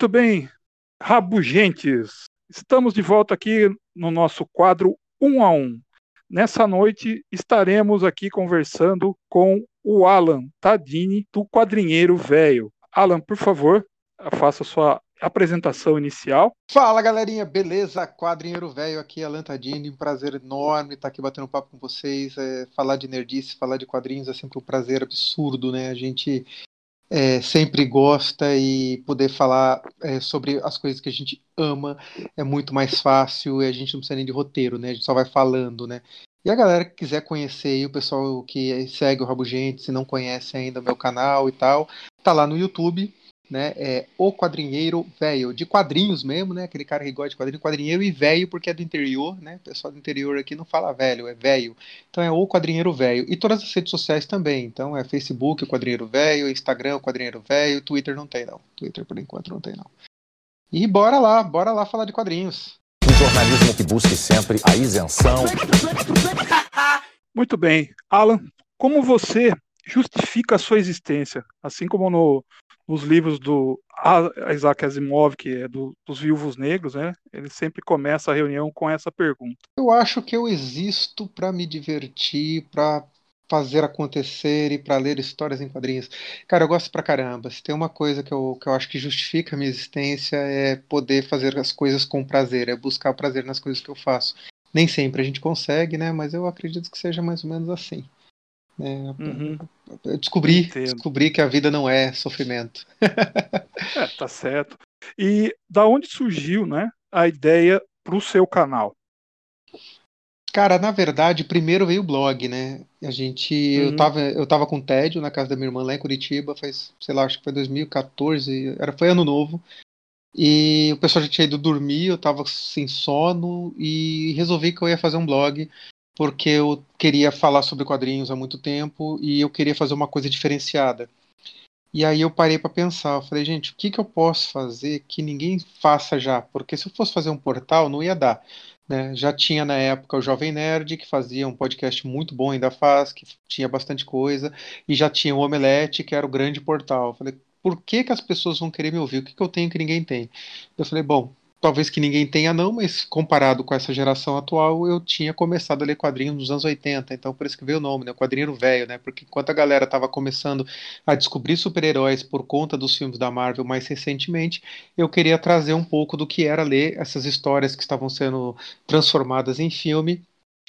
Muito bem, rabugentes. Estamos de volta aqui no nosso quadro um a um. Nessa noite estaremos aqui conversando com o Alan Tadini do Quadrinheiro Velho. Alan, por favor, faça sua apresentação inicial. Fala galerinha, beleza? Quadrinheiro Velho aqui, Alan Tadini. Um prazer enorme estar aqui batendo papo com vocês. É, falar de nerdice, falar de quadrinhos é sempre um prazer absurdo, né? A gente é, sempre gosta e poder falar é, sobre as coisas que a gente ama é muito mais fácil e a gente não precisa nem de roteiro, né? A gente só vai falando, né? E a galera que quiser conhecer o pessoal que segue o Rabugente, se não conhece ainda o meu canal e tal, tá lá no YouTube, né? É o quadrinheiro velho, de quadrinhos mesmo, né? Aquele cara que gosta de quadrinho, quadrinheiro e velho porque é do interior, né? O pessoal do interior aqui não fala velho, é velho. Então é o quadrinheiro velho. E todas as redes sociais também. Então é Facebook, o quadrinheiro velho, Instagram, o quadrinheiro velho, Twitter não tem não. Twitter por enquanto não tem não. E bora lá, bora lá falar de quadrinhos. Um jornalismo que busque sempre a isenção. Muito bem. Alan, como você justifica a sua existência? Assim como no, nos livros do Isaac Asimov, que é do, dos Viúvos Negros, né? Ele sempre começa a reunião com essa pergunta. Eu acho que eu existo para me divertir, para fazer acontecer e para ler histórias em quadrinhos. Cara, eu gosto pra caramba. Se tem uma coisa que eu, que eu acho que justifica a minha existência é poder fazer as coisas com prazer, é buscar prazer nas coisas que eu faço. Nem sempre a gente consegue, né? Mas eu acredito que seja mais ou menos assim. É, uhum. Descobri, descobri que a vida não é sofrimento. é, tá certo. E da onde surgiu, né, a ideia para o seu canal? Cara, na verdade, primeiro veio o blog, né? A gente, uhum. eu tava, eu tava com tédio na casa da minha irmã lá em Curitiba, faz, sei lá, acho que foi 2014, era foi ano novo. E o pessoal já tinha ido dormir, eu tava sem sono e resolvi que eu ia fazer um blog porque eu queria falar sobre quadrinhos há muito tempo e eu queria fazer uma coisa diferenciada. E aí eu parei para pensar, eu falei, gente, o que, que eu posso fazer que ninguém faça já? Porque se eu fosse fazer um portal, não ia dar. Né? Já tinha na época o Jovem Nerd, que fazia um podcast muito bom, ainda faz, que tinha bastante coisa, e já tinha o Omelete, que era o grande portal. Eu falei, por que, que as pessoas vão querer me ouvir? O que, que eu tenho que ninguém tem? Eu falei, bom, talvez que ninguém tenha não, mas comparado com essa geração atual, eu tinha começado a ler quadrinhos nos anos 80, então por isso que veio o nome, né, quadrinho velho, né, porque enquanto a galera estava começando a descobrir super-heróis por conta dos filmes da Marvel mais recentemente, eu queria trazer um pouco do que era ler essas histórias que estavam sendo transformadas em filme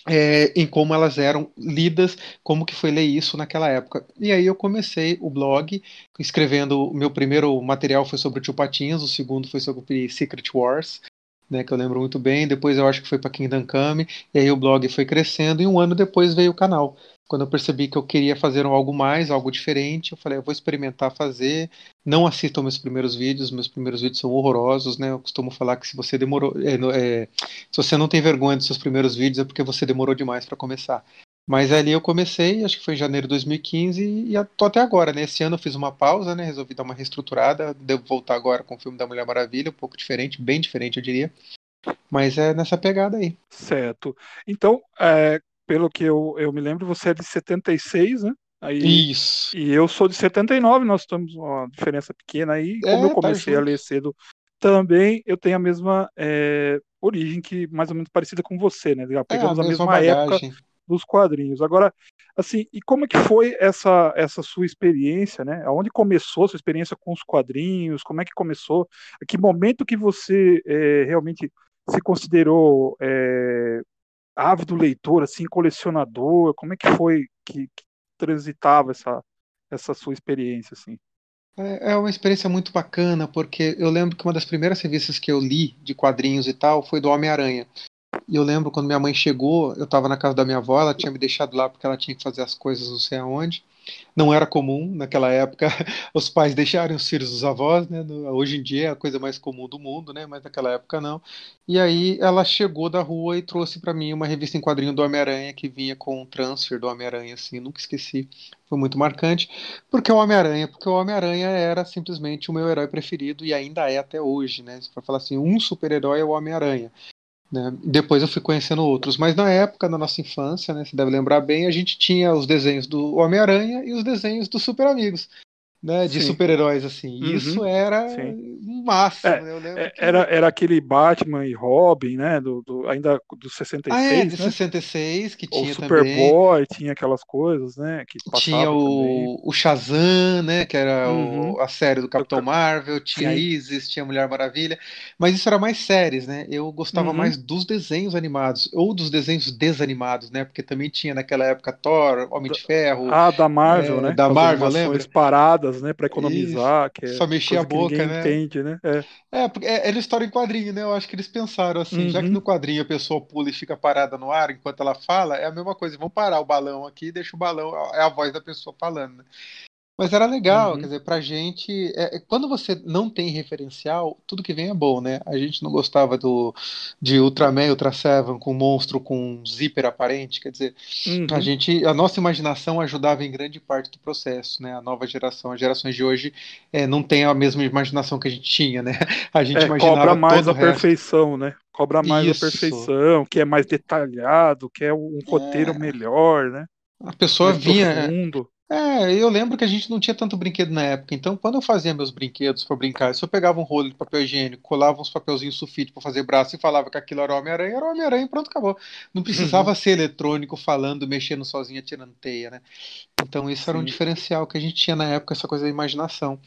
é, em como elas eram lidas, como que foi ler isso naquela época. E aí eu comecei o blog escrevendo, o meu primeiro material foi sobre Tio Patinhas, o segundo foi sobre Secret Wars, né, que eu lembro muito bem, depois eu acho que foi para Kingdom Come, e aí o blog foi crescendo, e um ano depois veio o canal. Quando eu percebi que eu queria fazer algo mais, algo diferente, eu falei, eu vou experimentar fazer. Não assistam meus primeiros vídeos, meus primeiros vídeos são horrorosos, né? Eu costumo falar que se você demorou, é, é, se você não tem vergonha dos seus primeiros vídeos é porque você demorou demais para começar. Mas ali eu comecei, acho que foi em janeiro de 2015 e tô até agora, né? Esse ano eu fiz uma pausa, né? Resolvi dar uma reestruturada, devo voltar agora com o filme da Mulher Maravilha, um pouco diferente, bem diferente, eu diria. Mas é nessa pegada aí. Certo. Então, é, pelo que eu, eu me lembro, você é de 76, né? Aí, Isso. E eu sou de 79, nós temos uma diferença pequena aí. Como é, eu tá comecei tá a ler cedo também, eu tenho a mesma é, origem, que mais ou menos parecida com você, né? Pegamos é, a, a mesma, mesma época dos quadrinhos. Agora, assim, e como é que foi essa, essa sua experiência, né? Aonde começou a sua experiência com os quadrinhos? Como é que começou? Que momento que você é, realmente se considerou é, ávido leitor, assim, colecionador? Como é que foi que, que transitava essa, essa sua experiência, assim? É, é uma experiência muito bacana, porque eu lembro que uma das primeiras revistas que eu li de quadrinhos e tal foi do Homem-Aranha. E eu lembro quando minha mãe chegou, eu estava na casa da minha avó, ela tinha me deixado lá porque ela tinha que fazer as coisas não sei aonde. Não era comum naquela época os pais deixarem os filhos dos avós, né? Hoje em dia é a coisa mais comum do mundo, né? Mas naquela época não. E aí ela chegou da rua e trouxe para mim uma revista em quadrinho do Homem-Aranha que vinha com um transfer do Homem-Aranha, assim, nunca esqueci. Foi muito marcante. Porque o Homem-Aranha, porque o Homem-Aranha era simplesmente o meu herói preferido e ainda é até hoje, né? For falar assim, um super-herói é o Homem-Aranha. Né? Depois eu fui conhecendo outros, mas na época, na nossa infância, né, você deve lembrar bem, a gente tinha os desenhos do Homem-Aranha e os desenhos dos Super Amigos. Né, de super-heróis, assim. Uhum, Isso era o máximo, é, né? é, que... era, era aquele Batman e Robin, né? Do, do ainda do 66. Ah, é, de né? 66, que tinha o Superboy, tinha aquelas coisas, né? Que tinha o, o Shazam, né? Que era uhum. o, a série do Capitão Marvel, tinha Sim. Isis, tinha Mulher Maravilha. Mas isso era mais séries, né? Eu gostava uhum. mais dos desenhos animados, ou dos desenhos desanimados, né? Porque também tinha naquela época Thor, Homem de Ferro. Ah, da Marvel, é, né? Da Marvel, lembra? paradas né, para economizar, Isso. que é só mexer a boca, né? Entende, né? É. é, porque é, era história em quadrinho, né? Eu acho que eles pensaram assim, uhum. já que uhum. no quadrinho a pessoa pula e fica parada no ar enquanto ela fala, é a mesma coisa. Vamos parar o balão aqui, deixa o balão, é a voz da pessoa falando. Né? Mas era legal, uhum. quer dizer, pra gente. É, é, quando você não tem referencial, tudo que vem é bom, né? A gente não gostava do de Ultraman, Ultra Seven com monstro com zíper aparente, quer dizer, uhum. a gente. A nossa imaginação ajudava em grande parte do processo, né? A nova geração, as gerações de hoje é, não tem a mesma imaginação que a gente tinha, né? A gente é, imaginava. Cobra mais a perfeição, né? Cobra mais Isso. a perfeição, que é mais detalhado, que é um roteiro é. melhor, né? A pessoa mais vinha. Profundo. É, eu lembro que a gente não tinha tanto brinquedo na época, então quando eu fazia meus brinquedos para brincar, se eu pegava um rolo de papel higiênico, colava uns papelzinhos sulfite para fazer braço e falava que aquilo era Homem-Aranha, era Homem-Aranha e pronto, acabou. Não precisava uhum. ser eletrônico falando, mexendo sozinho, tirando teia, né? Então isso Sim. era um diferencial que a gente tinha na época, essa coisa da imaginação.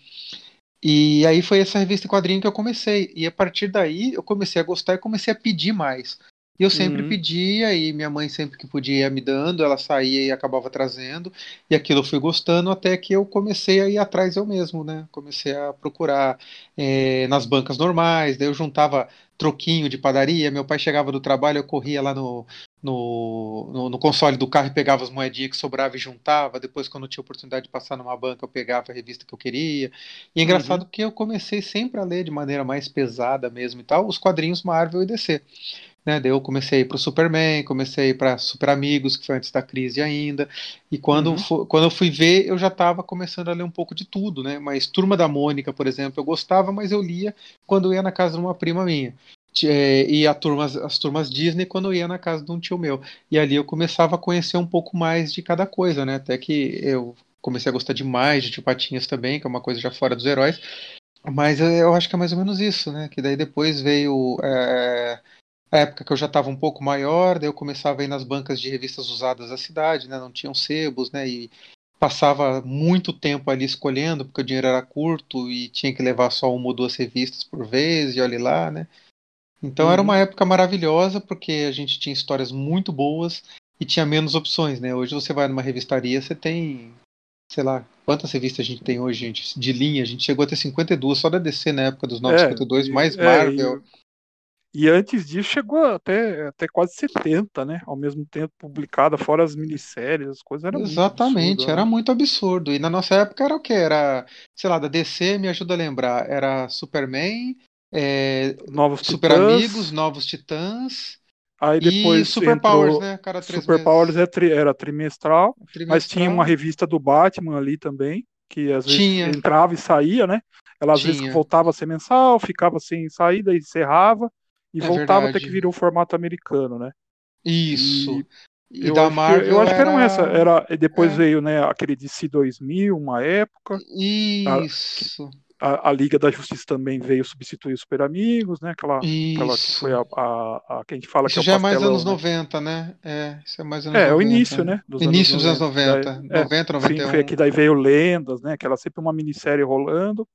E aí foi essa revista em quadrinho que eu comecei. E a partir daí eu comecei a gostar e comecei a pedir mais. E eu sempre uhum. pedia, e minha mãe sempre que podia ia me dando, ela saía e acabava trazendo, e aquilo eu fui gostando até que eu comecei a ir atrás eu mesmo, né? Comecei a procurar é, nas bancas normais, daí eu juntava troquinho de padaria, meu pai chegava do trabalho, eu corria lá no, no, no, no console do carro e pegava as moedinhas que sobrava e juntava, depois quando eu tinha oportunidade de passar numa banca eu pegava a revista que eu queria, e é engraçado uhum. que eu comecei sempre a ler de maneira mais pesada mesmo e tal, os quadrinhos Marvel e DC. Né, daí eu comecei para o Superman, comecei para Super Amigos, que foi antes da crise ainda. E quando, uhum. quando eu fui ver, eu já estava começando a ler um pouco de tudo, né? Mas Turma da Mônica, por exemplo, eu gostava, mas eu lia quando eu ia na casa de uma prima minha. É, e a turma, as turmas Disney quando eu ia na casa de um tio meu. E ali eu começava a conhecer um pouco mais de cada coisa, né? Até que eu comecei a gostar demais de Tio Patinhas também, que é uma coisa já fora dos heróis. Mas eu acho que é mais ou menos isso, né? Que daí depois veio. É a época que eu já estava um pouco maior, daí eu começava a ir nas bancas de revistas usadas da cidade, né? Não tinham sebos, né? E passava muito tempo ali escolhendo, porque o dinheiro era curto e tinha que levar só uma ou duas revistas por vez, e olhe lá, né? Então uhum. era uma época maravilhosa, porque a gente tinha histórias muito boas e tinha menos opções, né? Hoje você vai numa revistaria, você tem, sei lá, quantas revistas a gente tem hoje, gente, de linha? A gente chegou a ter 52 só da DC na época dos 952, é, mais é, Marvel. E antes disso chegou até, até quase 70, né? Ao mesmo tempo publicada, fora as minisséries, as coisas eram Exatamente, absurdo, era né? muito absurdo. E na nossa época era o que? Era, sei lá, da DC, me ajuda a lembrar, era Superman, é, Novos Super Titãs, Amigos, Novos Titãs. Aí depois e Super Powers, né? Cada três Super meses. Powers era, é tri, era trimestral, trimestral, mas tinha uma revista do Batman ali também, que às vezes tinha. entrava e saía, né? Ela às tinha. vezes voltava a ser mensal, ficava sem saída e encerrava e é voltava verdade. até que virou o formato americano, né? Isso. E, e eu, da acho Marvel que, eu acho era... que eram essa. Era, depois é. veio né, aquele DC 2000, uma época. Isso. A, a, a, Liga da Justiça também veio substituir os Super Amigos, né? Aquela, aquela que foi a, a, a, que a gente fala isso que é o já é mais anos né? 90, né? É, isso é mais anos é, 90. É, o início, né? Dos início anos dos anos 90. Daí, 90, 91. Sim, foi aqui, daí veio Lendas, né? Que era sempre uma minissérie rolando.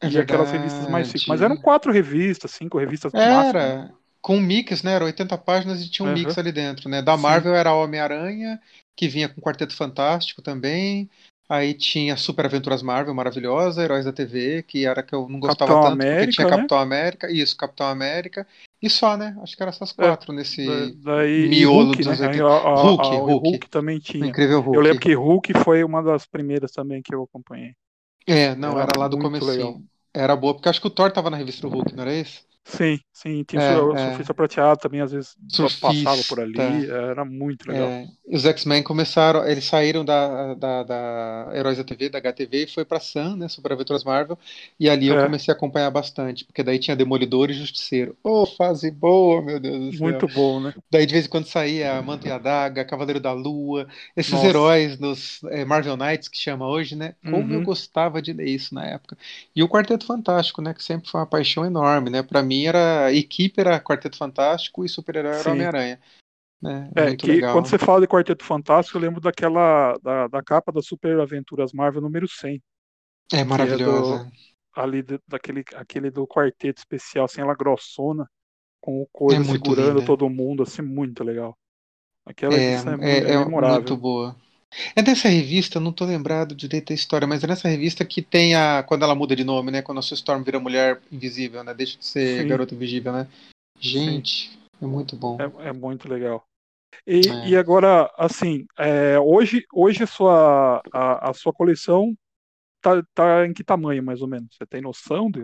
É e aquelas revistas mais simples. Mas eram quatro revistas, cinco revistas Era. Máximo. Com mix, né? Eram 80 páginas e tinha um uhum. mix ali dentro, né? Da Marvel Sim. era Homem-Aranha, que vinha com Quarteto Fantástico também. Aí tinha Super Aventuras Marvel, maravilhosa, Heróis da TV, que era que eu não gostava Capitão tanto, América, porque tinha né? Capitão América, isso, Capitão América, e só, né? Acho que eram essas é, quatro é, nesse daí, miolo Hulk, dos né? Hulk, Hulk, Hulk também tinha. Incrível Hulk. Eu lembro que Hulk foi uma das primeiras também que eu acompanhei. É, não, era, era lá do começo. Era boa, porque acho que o Thor tava na revista do Hulk, não era isso? Sim, sim, tinha é, o surfista é. prateado também, às vezes surfista, passava por ali, era muito legal. É. Os X-Men começaram, eles saíram da, da, da Heróis da TV, da HTV, e foi pra Sun, né, Super Aventuras Marvel, e ali eu é. comecei a acompanhar bastante, porque daí tinha Demolidor e Justiceiro. Ô, oh, fase boa, meu Deus do céu. Muito bom, né? Daí de vez em quando saía a Manta e a Daga, Cavaleiro da Lua, esses Nossa. heróis dos é, Marvel Knights, que chama hoje, né, como uhum. eu gostava de ler isso na época. E o Quarteto Fantástico, né, que sempre foi uma paixão enorme, né, pra mim era equipe era Quarteto Fantástico e super-herói era Homem-Aranha. Né? É, que legal. quando você fala de Quarteto Fantástico, eu lembro daquela da, da capa da Super Aventuras Marvel número 100. É maravilhosa. É do, ali do, daquele aquele do quarteto especial, assim, ela grossona, com o coisa é segurando linda. todo mundo, assim, muito legal. Aquela é, é, é, é muito boa. É nessa revista, não tô lembrado direito da história, mas é nessa revista que tem a. Quando ela muda de nome, né? Quando a sua Storm vira mulher invisível, né? Deixa de ser Sim. garota invisível, né? Gente, Sim. é muito bom. É, é muito legal. E, é. e agora, assim, é, hoje, hoje a, sua, a, a, sua coleção tá, tá em que tamanho, mais ou menos? Você tem noção de,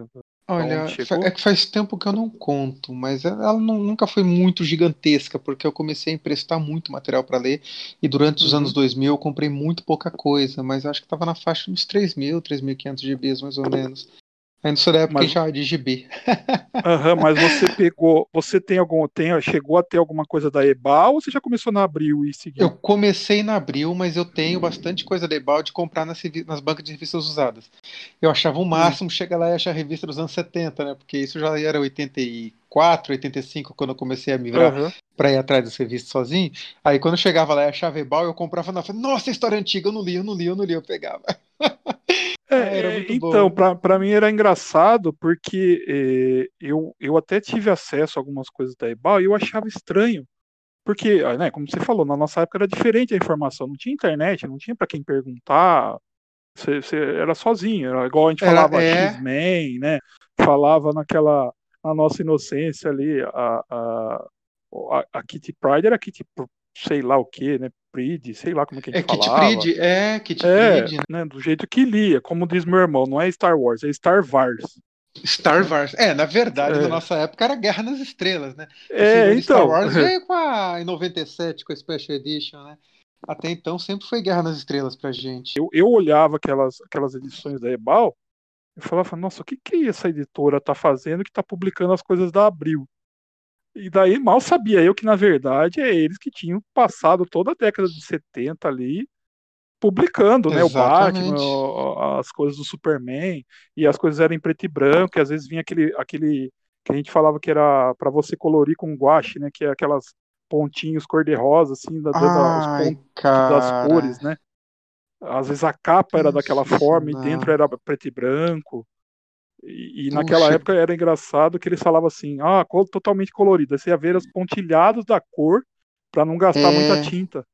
Olha, é que faz tempo que eu não conto, mas ela não, nunca foi muito gigantesca, porque eu comecei a emprestar muito material para ler, e durante os uhum. anos 2000 eu comprei muito pouca coisa, mas acho que estava na faixa uns 3 mil, 3.500 GBs mais ou menos. Ainda sou da época mas... já de GB. Aham, mas você pegou, você tem algum, tem, chegou a ter alguma coisa da Ebal ou você já começou na Abril e seguiu? Eu comecei na Abril, mas eu tenho bastante coisa da Ebal de comprar nas, nas bancas de revistas usadas. Eu achava o hum. máximo hum. chegar lá e achar a revista dos anos 70, né? Porque isso já era 84, 85, quando eu comecei a migrar uhum. para ir atrás das revistas sozinho. Aí quando eu chegava lá e achava Ebal, eu comprava na nossa, história antiga, eu não li, eu não li, eu não li, eu pegava. É, é então, para mim era engraçado porque eh, eu, eu até tive acesso a algumas coisas da Ebal e eu achava estranho. Porque, ah, né, como você falou, na nossa época era diferente a informação, não tinha internet, não tinha para quem perguntar, você, você, era sozinho, era igual a gente falava é... X-Men, né? Falava naquela, na nossa inocência ali, a, a, a, a Kitty Pride era Kitty sei lá o que, né? Pride, sei lá como é que a gente é falava. Kit Pride, é, Kit é, Pride. Né, do jeito que lia, como diz meu irmão, não é Star Wars, é Star Wars. Star Wars. É, na verdade, é. na nossa época era Guerra nas Estrelas, né? É, então. Star Wars veio com a, em 97 com a Special Edition, né? Até então sempre foi Guerra nas Estrelas pra gente. Eu, eu olhava aquelas, aquelas edições da Ebal e falava, nossa, o que, que essa editora tá fazendo que tá publicando as coisas da Abril? E daí mal sabia eu que, na verdade, é eles que tinham passado toda a década de 70 ali publicando, né? O Batman, as coisas do Superman, e as coisas eram em preto e branco, e às vezes vinha aquele, aquele que a gente falava que era para você colorir com guache, né? Que é aquelas pontinhos cor-de-rosa, assim, da, Ai, das cores, né? Às vezes a capa era daquela forma e dentro era preto e branco. E, e naquela época era engraçado que eles falavam assim, ah, cor totalmente colorida. Você ia ver os pontilhados da cor para não gastar é... muita tinta.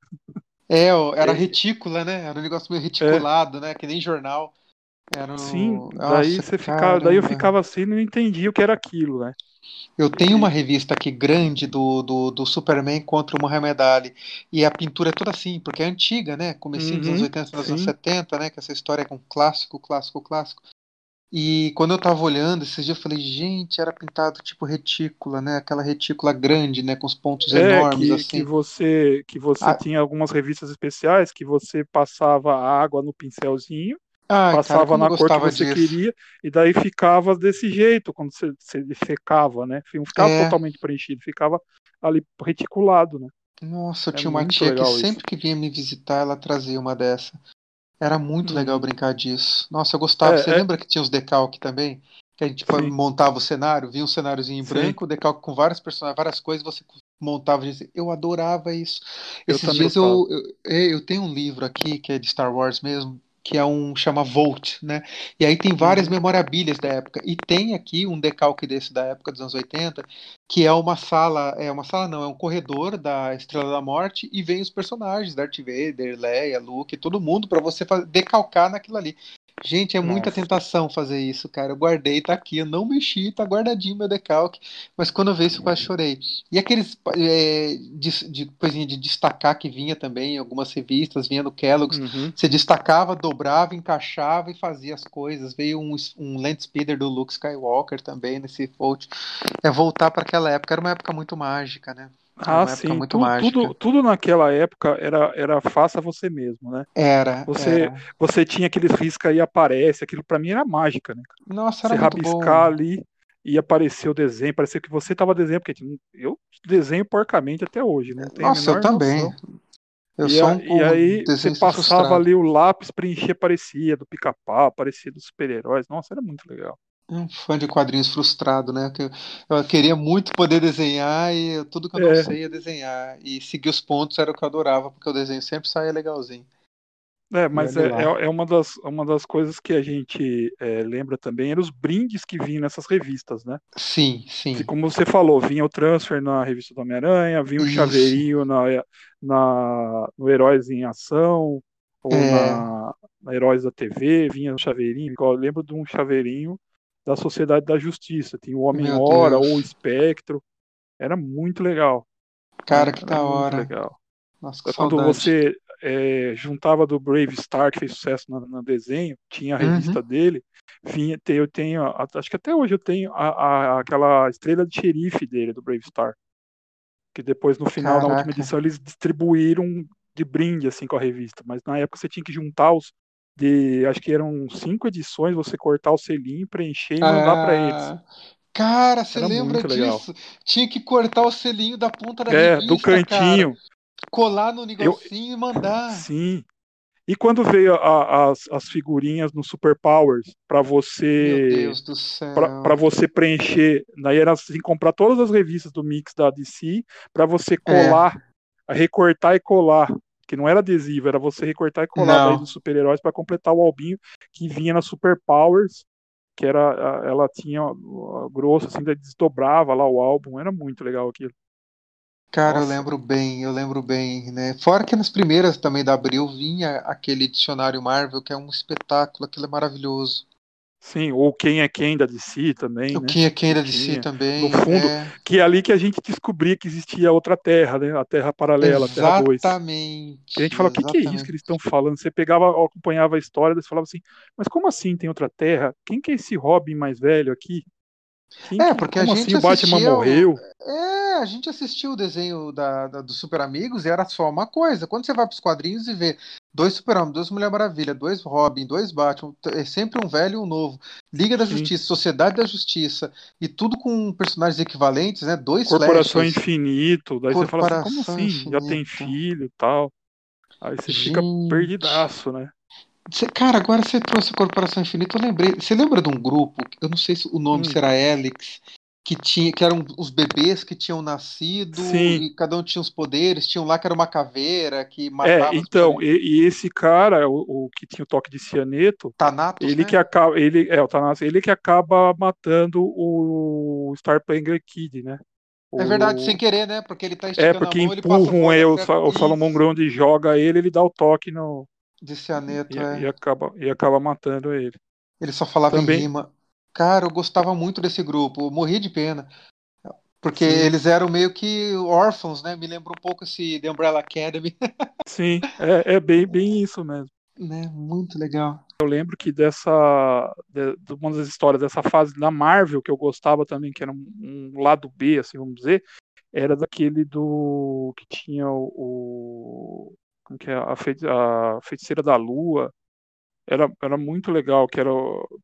É, era é. retícula, né? Era um negócio meio reticulado, é. né? Que nem jornal. Era um... Sim, Nossa, daí você ficava, daí eu ficava assim e não entendia o que era aquilo, né? Eu tenho uma revista aqui grande do, do, do Superman contra o Muhammad Ali. E a pintura é toda assim, porque é antiga, né? Comecinho uhum, dos anos 80, dos anos 70, né? Que essa história é um clássico, clássico, clássico. E quando eu tava olhando esses dias, eu falei, gente, era pintado tipo retícula, né? Aquela retícula grande, né? Com os pontos é, enormes, que, assim. Que você, que você ah. tinha algumas revistas especiais que você passava água no pincelzinho, Ai, passava cara, na cor que você disso. queria, e daí ficava desse jeito, quando você, você secava, né? Não ficava é. totalmente preenchido, ficava ali reticulado, né? Nossa, eu é tinha uma tia que sempre isso. que vinha me visitar, ela trazia uma dessa. Era muito hum. legal brincar disso. Nossa, eu gostava. É, Você é... lembra que tinha os decalque também? Que a gente Sim. montava o cenário, via um cenáriozinho em branco, decalque com vários personagens, várias coisas, você montava. Eu adorava isso. Eu Esses dias eu, eu, é, eu tenho um livro aqui que é de Star Wars mesmo, que é um chama Volt, né? E aí tem várias uhum. memorabilias da época. E tem aqui um decalque desse da época dos anos 80, que é uma sala, é uma sala não, é um corredor da Estrela da Morte e vem os personagens, Darth Vader, Leia, Luke, todo mundo para você decalcar naquilo ali. Gente, é Nossa. muita tentação fazer isso, cara. Eu guardei, tá aqui, eu não mexi, tá guardadinho meu decalque. Mas quando eu vi isso, eu quase chorei. E aqueles é, de, de coisinha de destacar que vinha também, em algumas revistas, vinha no Kellogg's. Uhum. Você destacava, dobrava, encaixava e fazia as coisas. Veio um, um land speeder do Luke Skywalker também nesse Fold. É voltar para aquela época. Era uma época muito mágica, né? Ah, sim. Muito tudo, tudo, tudo, naquela época era, era faça você mesmo, né? Era. Você, era. você tinha aqueles riscos aí, aparece. Aquilo para mim era mágica, né? Nossa, era Você rabiscar bom. ali e aparecer o desenho, parecia que você estava desenhando, porque eu desenho porcamente até hoje, né? Nossa, eu também. Eu e, a, um e aí você passava frustrado. ali o lápis, preenchia, aparecia do pica-pau, aparecia dos super-heróis. Nossa, era muito legal um fã de quadrinhos frustrado, né? Que eu queria muito poder desenhar e tudo que eu não é. sei é desenhar. E seguir os pontos era o que eu adorava, porque o desenho sempre saía legalzinho. É, mas é, é, é, uma, das, uma das coisas que a gente é, lembra também, eram os brindes que vinham nessas revistas, né? Sim, sim. Que, como você falou, vinha o transfer na revista do Homem-Aranha, vinha o Isso. chaveirinho na, na, no Heróis em Ação, ou é. na, na Heróis da TV, vinha o chaveirinho. Eu lembro de um chaveirinho da Sociedade da Justiça. Tinha o Homem-Hora ou o Espectro. Era muito legal. Cara, Era que da hora. legal. Nossa, que Quando saudade. você é, juntava do Brave Star, que fez sucesso no, no desenho, tinha a revista uhum. dele. Vinha, eu tenho, acho que até hoje eu tenho a, a, aquela estrela de xerife dele, do Brave Star. Que depois, no final, Caraca. na última edição, eles distribuíram de brinde assim com a revista. Mas na época você tinha que juntar os, de acho que eram cinco edições, você cortar o selinho, preencher e mandar ah, para eles. Cara, você lembra disso? Legal. Tinha que cortar o selinho da ponta da é, revista, do cantinho. Cara. Colar no negocinho Eu, e mandar. Sim. E quando veio a, as, as figurinhas no Super Powers para você para você preencher, daí era assim comprar todas as revistas do mix da DC para você colar, é. recortar e colar que não era adesivo, era você recortar e colar dos super-heróis para completar o albinho que vinha na Super Powers, que era ela tinha grosso assim, desdobrava lá o álbum, era muito legal aquilo. Cara, Nossa. eu lembro bem, eu lembro bem, né? Fora que nas primeiras também da Abril vinha aquele dicionário Marvel, que é um espetáculo, aquilo é maravilhoso. Sim, ou quem é quem da DC também. O né? quem é quem da DC também. No fundo, é... que é ali que a gente descobria que existia outra terra, né? A terra paralela, exatamente, a terra 2. Exatamente. a gente fala, o que, que, é isso que eles estão falando? Você pegava, acompanhava a história, você falava assim, mas como assim tem outra terra? Quem que é esse Robin mais velho aqui? Quem, é, porque a gente assim Batman morreu? É, a gente assistiu o desenho da, da, do Super Amigos e era só uma coisa. Quando você vai para os quadrinhos e vê dois Super-Homem, dois Mulher Maravilha, dois Robin, dois Batman, é sempre um velho e um novo. Liga da Sim. Justiça, Sociedade da Justiça, e tudo com personagens equivalentes, né? Dois Corporação Flashes. Infinito, daí você fala assim, como assim? Infinito. Já tem filho e tal. Aí você gente. fica perdidaço, né? Cara, agora você trouxe a Corporação Infinita, eu lembrei. Você lembra de um grupo, eu não sei se o nome hum. será Helix, que tinha, que eram os bebês que tinham nascido Sim. e cada um tinha os poderes, tinham lá que era uma caveira que matava. É, então, e, e, esse cara, o, o, que tinha o toque de cianeto, Thanatos, ele né? que acaba, ele é o Thanatos, ele que acaba matando o Star Splanger Kid, né? É verdade, sem querer, né? Porque ele tá esticando É, porque a mão, empurram ele, o, o Salomão Grande joga ele, ele dá o toque no de cianeto, e, é. e, acaba, e acaba matando ele. Ele só falava Também... em rima. Cara, eu gostava muito desse grupo, eu morri de pena. Porque Sim. eles eram meio que órfãos, né? Me lembra um pouco esse The Umbrella Academy. Sim, é, é bem, bem isso mesmo. Né? Muito legal. Eu lembro que dessa. De, de uma das histórias dessa fase da Marvel que eu gostava também, que era um, um lado B, assim, vamos dizer, era daquele do. que tinha o que é, a, feiti a feiticeira da lua, era, era muito legal, que era,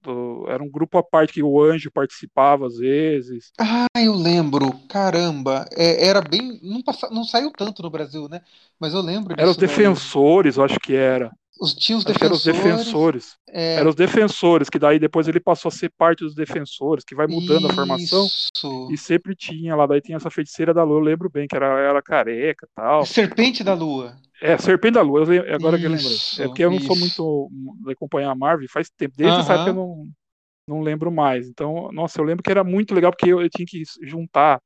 do, era um grupo à parte que o anjo participava às vezes. Ah, eu lembro, caramba, é, era bem, não, passa, não saiu tanto no Brasil, né? Mas eu lembro Era os defensores, daí. eu acho que era. Os, tinha os defensores. Eram os defensores. É... Eram os defensores, que daí depois ele passou a ser parte dos defensores, que vai mudando Isso. a formação. E sempre tinha lá, daí tinha essa feiticeira da lua, eu lembro bem, que era, era careca e tal. Serpente da lua. É, Serpente da Lua, agora isso, que eu lembrei. É porque eu não sou muito de acompanhar a Marvel, faz tempo. Desde uh -huh. essa época eu não, não lembro mais. Então, nossa, eu lembro que era muito legal, porque eu, eu tinha que juntar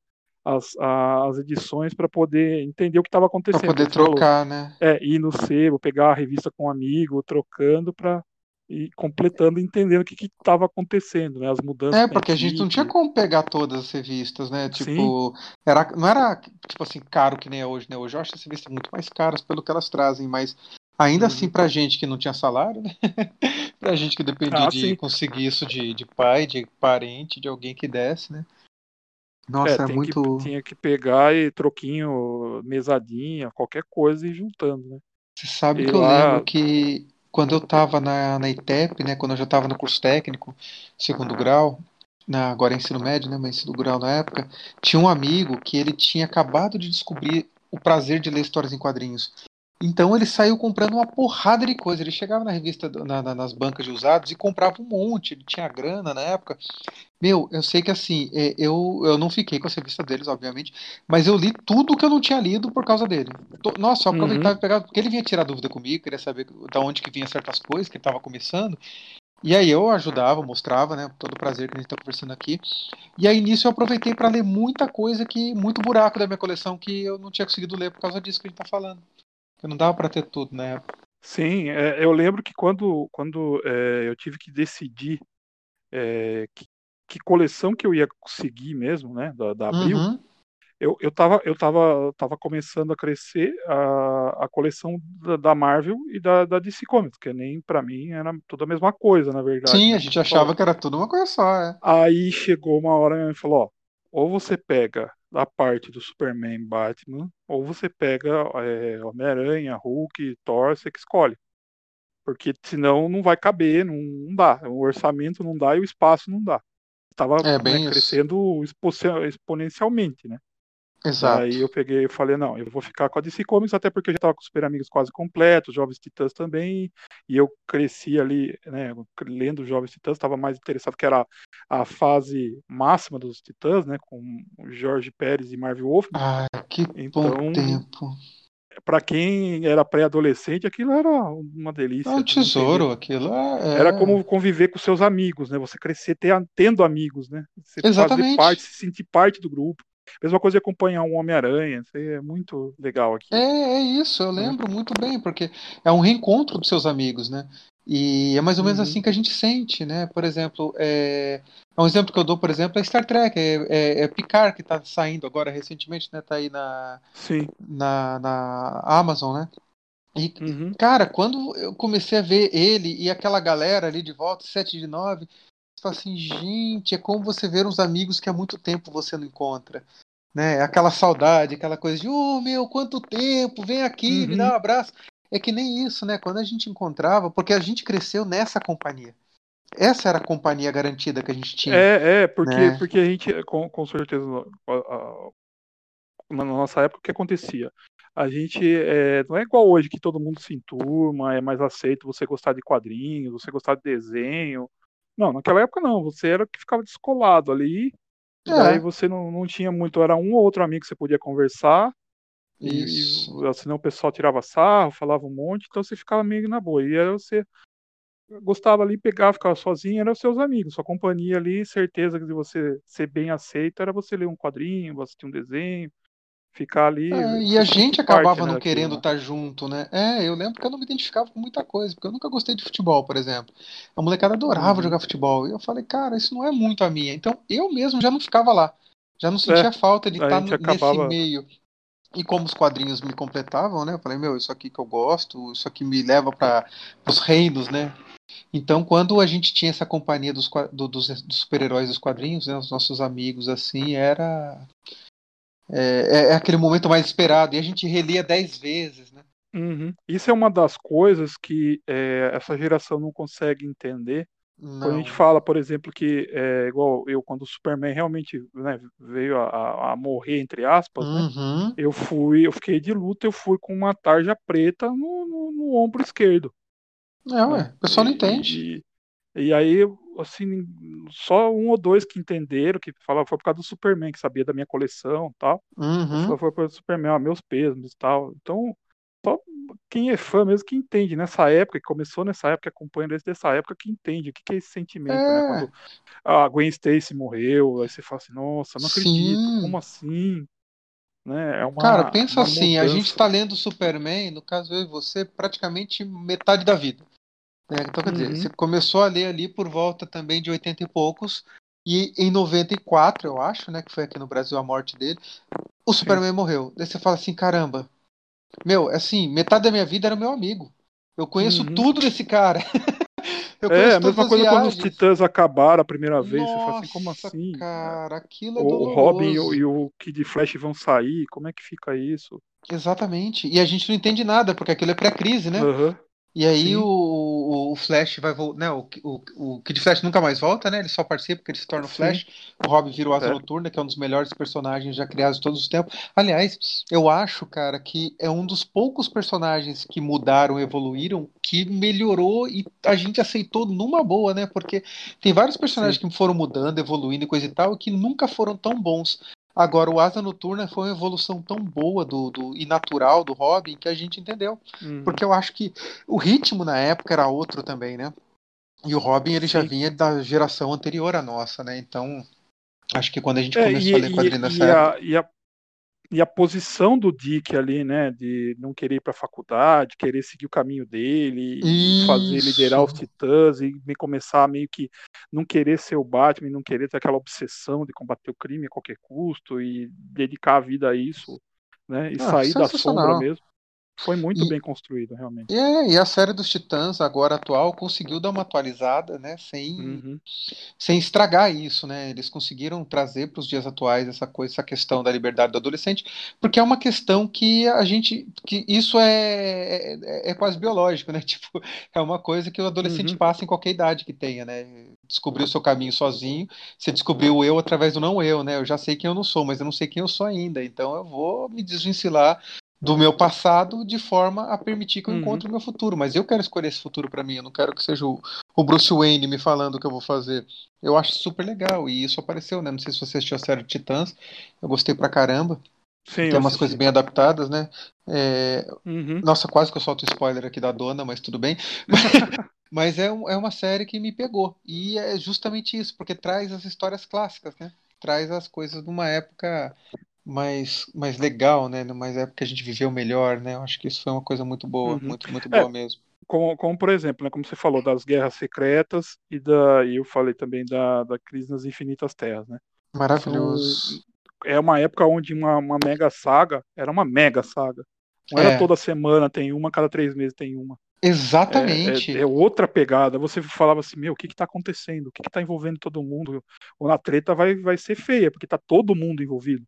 as, as edições para poder entender o que estava acontecendo. Para poder trocar, falou. né? É, ir no sebo, pegar a revista com um amigo, trocando para e completando, entendendo o que estava acontecendo, né? As mudanças. É, porque a gente não tinha como pegar todas as revistas, né? Tipo, era, não era tipo assim, caro que nem é hoje, né? Hoje eu acho as revistas muito mais caras pelo que elas trazem, mas ainda assim, uhum. pra gente que não tinha salário, né? pra gente que dependia ah, de conseguir isso de, de pai, de parente, de alguém que desse, né? Nossa, é, é muito. Que, tinha que pegar e troquinho, mesadinha, qualquer coisa e juntando, né? Você sabe e que eu lembro que quando eu estava na, na ITEP, né, quando eu já estava no curso técnico, segundo grau, na, agora é ensino médio, né, mas ensino grau na época, tinha um amigo que ele tinha acabado de descobrir o prazer de ler histórias em quadrinhos. Então ele saiu comprando uma porrada de coisa. Ele chegava na revista, na, na, nas bancas de usados e comprava um monte. Ele tinha grana na época. Meu, eu sei que assim, é, eu, eu não fiquei com a revista deles, obviamente, mas eu li tudo que eu não tinha lido por causa dele. Nossa, eu aproveitava uhum. e pegava, porque ele vinha tirar dúvida comigo, queria saber da onde que vinha certas coisas, que ele estava começando. E aí eu ajudava, mostrava, né? Todo o prazer que a gente está conversando aqui. E aí nisso eu aproveitei para ler muita coisa que. muito buraco da minha coleção que eu não tinha conseguido ler por causa disso que a gente está falando. Porque não dava para ter tudo na época. Sim, é, eu lembro que quando, quando é, eu tive que decidir é, que, que, coleção que eu ia conseguir mesmo, né, da, da Abril, uhum. eu, eu, tava, eu tava, tava começando a crescer a, a coleção da, da Marvel e da, da DC Comics, que nem para mim era tudo a mesma coisa, na verdade. Sim, né? a gente achava que era tudo uma coisa só, é. Aí chegou uma hora e falou, ó, ou você pega da parte do Superman, Batman, ou você pega é, Homem-Aranha, Hulk, Thor, você que escolhe. Porque senão não vai caber, não, não, dá. O orçamento não dá e o espaço não dá. Estava é, né, crescendo exponencialmente, né? Exato. Aí eu peguei e falei, não, eu vou ficar com a DC Comics, até porque eu já estava com Super Amigos quase completos, Jovens Titãs também, e eu cresci ali, né, lendo Jovens Titãs, estava mais interessado, que era a fase máxima dos Titãs, né, com Jorge Pérez e Marvel Wolf. Ah, que então, bom tempo. Para quem era pré-adolescente, aquilo era uma delícia. É um tesouro, aquilo é... Era como conviver com seus amigos, né? Você crescer ter, tendo amigos, né? Você Exatamente. fazer parte, se sentir parte do grupo. Mesma coisa de acompanhar um Homem-Aranha, é muito legal aqui. É, é isso, eu né? lembro muito bem, porque é um reencontro dos seus amigos, né? E é mais ou menos uhum. assim que a gente sente, né? Por exemplo, é... um exemplo que eu dou, por exemplo, é Star Trek, é, é, é Picard que está saindo agora recentemente, né? Tá aí na, Sim. na, na Amazon, né? E, uhum. cara, quando eu comecei a ver ele e aquela galera ali de volta, 7 de 9, fala assim, gente, é como você ver uns amigos que há muito tempo você não encontra. Né? Aquela saudade, aquela coisa de, oh meu, quanto tempo, vem aqui, uhum. me dá um abraço. É que nem isso, né? Quando a gente encontrava, porque a gente cresceu nessa companhia. Essa era a companhia garantida que a gente tinha. É, é, porque, né? porque a gente, com, com certeza, na nossa época, o que acontecia? A gente é, não é igual hoje que todo mundo se enturma, é mais aceito você gostar de quadrinhos, você gostar de desenho, não, naquela época não, você era que ficava descolado ali, é. daí você não, não tinha muito, era um ou outro amigo que você podia conversar, Isso. e senão o pessoal tirava sarro, falava um monte, então você ficava meio na boa, e aí você gostava ali, pegava, ficava sozinho, eram os seus amigos, sua companhia ali, certeza que de você ser bem aceito era você ler um quadrinho, assistir um desenho, ficar ali. É, e a gente acabava parte, não né, querendo estar né? tá junto, né? É, eu lembro que eu não me identificava com muita coisa, porque eu nunca gostei de futebol, por exemplo. A molecada adorava uhum. jogar futebol. E eu falei, cara, isso não é muito a minha. Então eu mesmo já não ficava lá. Já não sentia é, falta de estar tá acabava... nesse meio. E como os quadrinhos me completavam, né? Eu falei, meu, isso aqui que eu gosto, isso aqui me leva para os reinos, né? Então, quando a gente tinha essa companhia dos, do, dos, dos super-heróis dos quadrinhos, né, os nossos amigos, assim, era é, é, é, aquele momento mais esperado, e a gente relia dez vezes, né? Uhum. Isso é uma das coisas que é, essa geração não consegue entender. Não. Quando a gente fala, por exemplo, que é igual eu, quando o Superman realmente né, veio a, a, morrer, entre aspas, né, uhum. né, eu fui, eu fiquei de luta, eu fui com uma tarja preta no, no, no ombro esquerdo. É, ué, o pessoal não entende. E, e aí assim, só um ou dois que entenderam, que falavam foi por causa do Superman, que sabia da minha coleção tal. Uhum. Foi por causa do Superman, ó, meus pesos e tal. Então, só quem é fã mesmo que entende nessa época, que começou nessa época, acompanha desde essa época, que entende o que, que é esse sentimento, é. né? Quando a Gwen Stacy morreu, aí você fala assim, nossa, não acredito, Sim. como assim? Né? É uma, Cara, pensa assim, mudança. a gente tá lendo Superman, no caso eu e você, praticamente metade da vida. Né? Então, quer uhum. dizer, você começou a ler ali por volta também de 80 e poucos, e em 94, eu acho, né, que foi aqui no Brasil a morte dele, o Superman Sim. morreu. Daí você fala assim, caramba, meu, assim, metade da minha vida era meu amigo. Eu conheço uhum. tudo desse cara. é, a mesma coisa quando os Titãs acabaram a primeira vez. Nossa, você fala assim, como assim? Cara, aquilo é o, o Robin e o, e o Kid Flash vão sair, como é que fica isso? Exatamente. E a gente não entende nada, porque aquilo é pré-crise, né? Uhum. E aí o, o, Flash vai voltar. Né, o, o, o Kid Flash nunca mais volta, né? Ele só participa porque ele se torna o Flash. O Robin vira o Asa é. Noturna, que é um dos melhores personagens já criados de todos os tempos. Aliás, eu acho, cara, que é um dos poucos personagens que mudaram, evoluíram, que melhorou e a gente aceitou numa boa, né? Porque tem vários personagens Sim. que foram mudando, evoluindo e coisa e tal, que nunca foram tão bons. Agora, o Asa Noturna foi uma evolução tão boa do, do, e natural do Robin que a gente entendeu. Uhum. Porque eu acho que o ritmo na época era outro também, né? E o Robin ele Sim. já vinha da geração anterior à nossa, né? Então, acho que quando a gente é, começou e, a ler quadrinhos nessa época. A, e a e a posição do Dick ali, né, de não querer ir para a faculdade, querer seguir o caminho dele, e fazer liderar os Titãs e me começar meio que não querer ser o Batman, não querer ter aquela obsessão de combater o crime a qualquer custo e dedicar a vida a isso, né, e ah, sair da sombra mesmo. Foi muito e, bem construído, realmente. É, e a série dos Titãs, agora atual, conseguiu dar uma atualizada, né? Sem, uhum. sem estragar isso, né? Eles conseguiram trazer para os dias atuais essa coisa, essa questão da liberdade do adolescente, porque é uma questão que a gente. que isso é, é, é quase biológico, né? Tipo, é uma coisa que o adolescente uhum. passa em qualquer idade que tenha, né? Descobrir o seu caminho sozinho. Você descobriu o eu através do não eu, né? Eu já sei quem eu não sou, mas eu não sei quem eu sou ainda. Então eu vou me desvencilhar do meu passado de forma a permitir que eu uhum. encontre o meu futuro. Mas eu quero escolher esse futuro para mim. Eu não quero que seja o, o, Bruce Wayne me falando o que eu vou fazer. Eu acho super legal. E isso apareceu, né? Não sei se você assistiu a série Titãs. Eu gostei pra caramba. Sim, Tem umas coisas bem adaptadas, né? É... Uhum. Nossa, quase que eu solto spoiler aqui da dona, mas tudo bem. mas é, um, é uma série que me pegou. E é justamente isso, porque traz as histórias clássicas, né? Traz as coisas de uma época mais, mais legal, né? Mais época que a gente viveu melhor, né? Eu acho que isso foi uma coisa muito boa, uhum. muito, muito boa é, mesmo. Como, como, por exemplo, né, como você falou, das guerras secretas e da. E eu falei também da, da crise nas infinitas terras, né? Maravilhoso. Então, é uma época onde uma, uma mega saga era uma mega saga. Não era é. toda semana tem uma, cada três meses tem uma. Exatamente. É, é, é, outra pegada. Você falava assim, meu, o que está acontecendo? O que está envolvendo todo mundo? Ou na treta vai, vai ser feia, porque está todo mundo envolvido.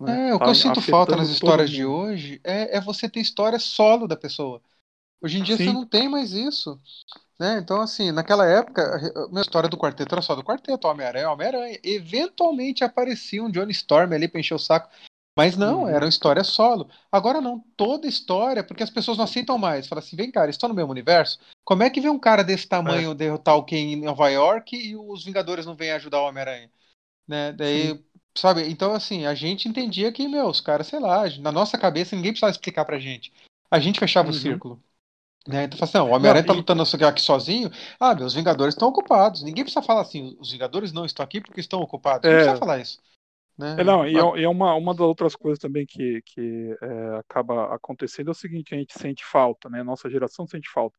Né? É, o que eu sinto falta nas histórias de hoje é, é você ter história solo da pessoa. Hoje em dia Sim. você não tem mais isso. Né? Então, assim, naquela época, a minha história do quarteto era só do quarteto, Homem-Aranha, Homem-Aranha. Eventualmente aparecia um Johnny Storm ali pra encher o saco. Mas não, uhum. era uma história solo. Agora não, toda história, porque as pessoas não aceitam mais. Fala assim, vem cara, estou no mesmo universo. Como é que vem um cara desse tamanho é. derrotar o Ken em Nova York e os Vingadores não vêm ajudar o Homem-Aranha? Né? Daí Sim. Sabe? Então, assim, a gente entendia que, meu, os caras, sei lá, na nossa cabeça ninguém precisava explicar pra gente. A gente fechava uhum. o círculo. Né? Então, assim, não, o Homem-Aranha tá lutando aqui sozinho. Ah, meus Vingadores estão ocupados. Ninguém precisa falar assim, os Vingadores não estão aqui porque estão ocupados. É... Não precisa falar isso. Né? É, não, e é, é, uma, uma das outras coisas também que, que é, acaba acontecendo é o seguinte, a gente sente falta, né? Nossa geração sente falta.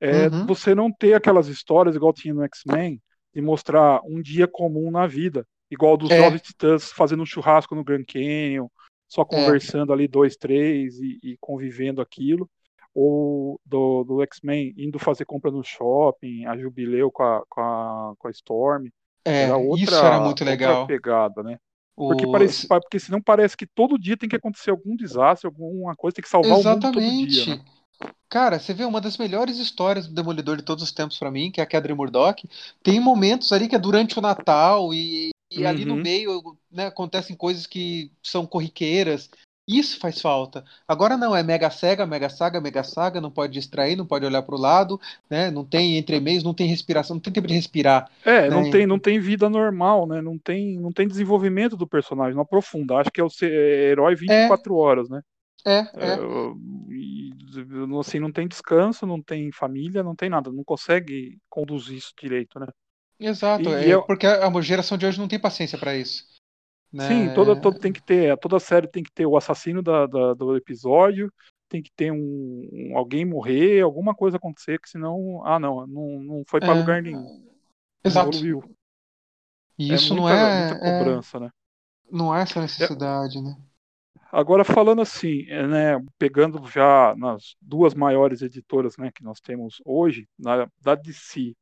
É uhum. você não ter aquelas histórias igual tinha no X-Men, de mostrar um dia comum na vida. Igual dos é. Jovens Titãs fazendo um churrasco no Grand Canyon, só é. conversando é. ali dois, três e, e, convivendo aquilo. Ou do, do X-Men indo fazer compra no shopping, a Jubileu com a, com a, com a Storm. É, era outra, isso era muito legal. pegada, né? Porque, parece, porque senão parece que todo dia tem que acontecer algum desastre, alguma coisa, tem que salvar Exatamente. o mundo todo dia. Né? Cara, você vê uma das melhores histórias do Demolidor de todos os tempos para mim, que é a Kedra Murdoch. Tem momentos ali que é durante o Natal e e uhum. ali no uhum. meio né, acontecem coisas que são corriqueiras. Isso faz falta. Agora não, é mega cega, mega saga, mega saga, não pode distrair, não pode olhar para o lado, né? Não tem entremeios, não tem respiração, não tem tempo de respirar. É, né? não tem, não tem vida normal, né? Não tem, não tem desenvolvimento do personagem, não aprofunda. Acho que é o ser, é herói 24 é. horas, né? É, é. é e, assim, não tem descanso, não tem família, não tem nada, não consegue conduzir isso direito, né? Exato, e, é, eu... porque a geração de hoje não tem paciência para isso. Né? Sim, toda, toda tem que ter, toda série tem que ter o assassino da, da, do episódio, tem que ter um, um alguém morrer, alguma coisa acontecer, que senão, ah não, não, não foi para é, lugar nenhum. Exato. E é isso é muita, não é muita é cobrança, né? Não é essa necessidade, né? Agora falando assim, né, pegando já nas duas maiores editoras, né, que nós temos hoje, na, da DC.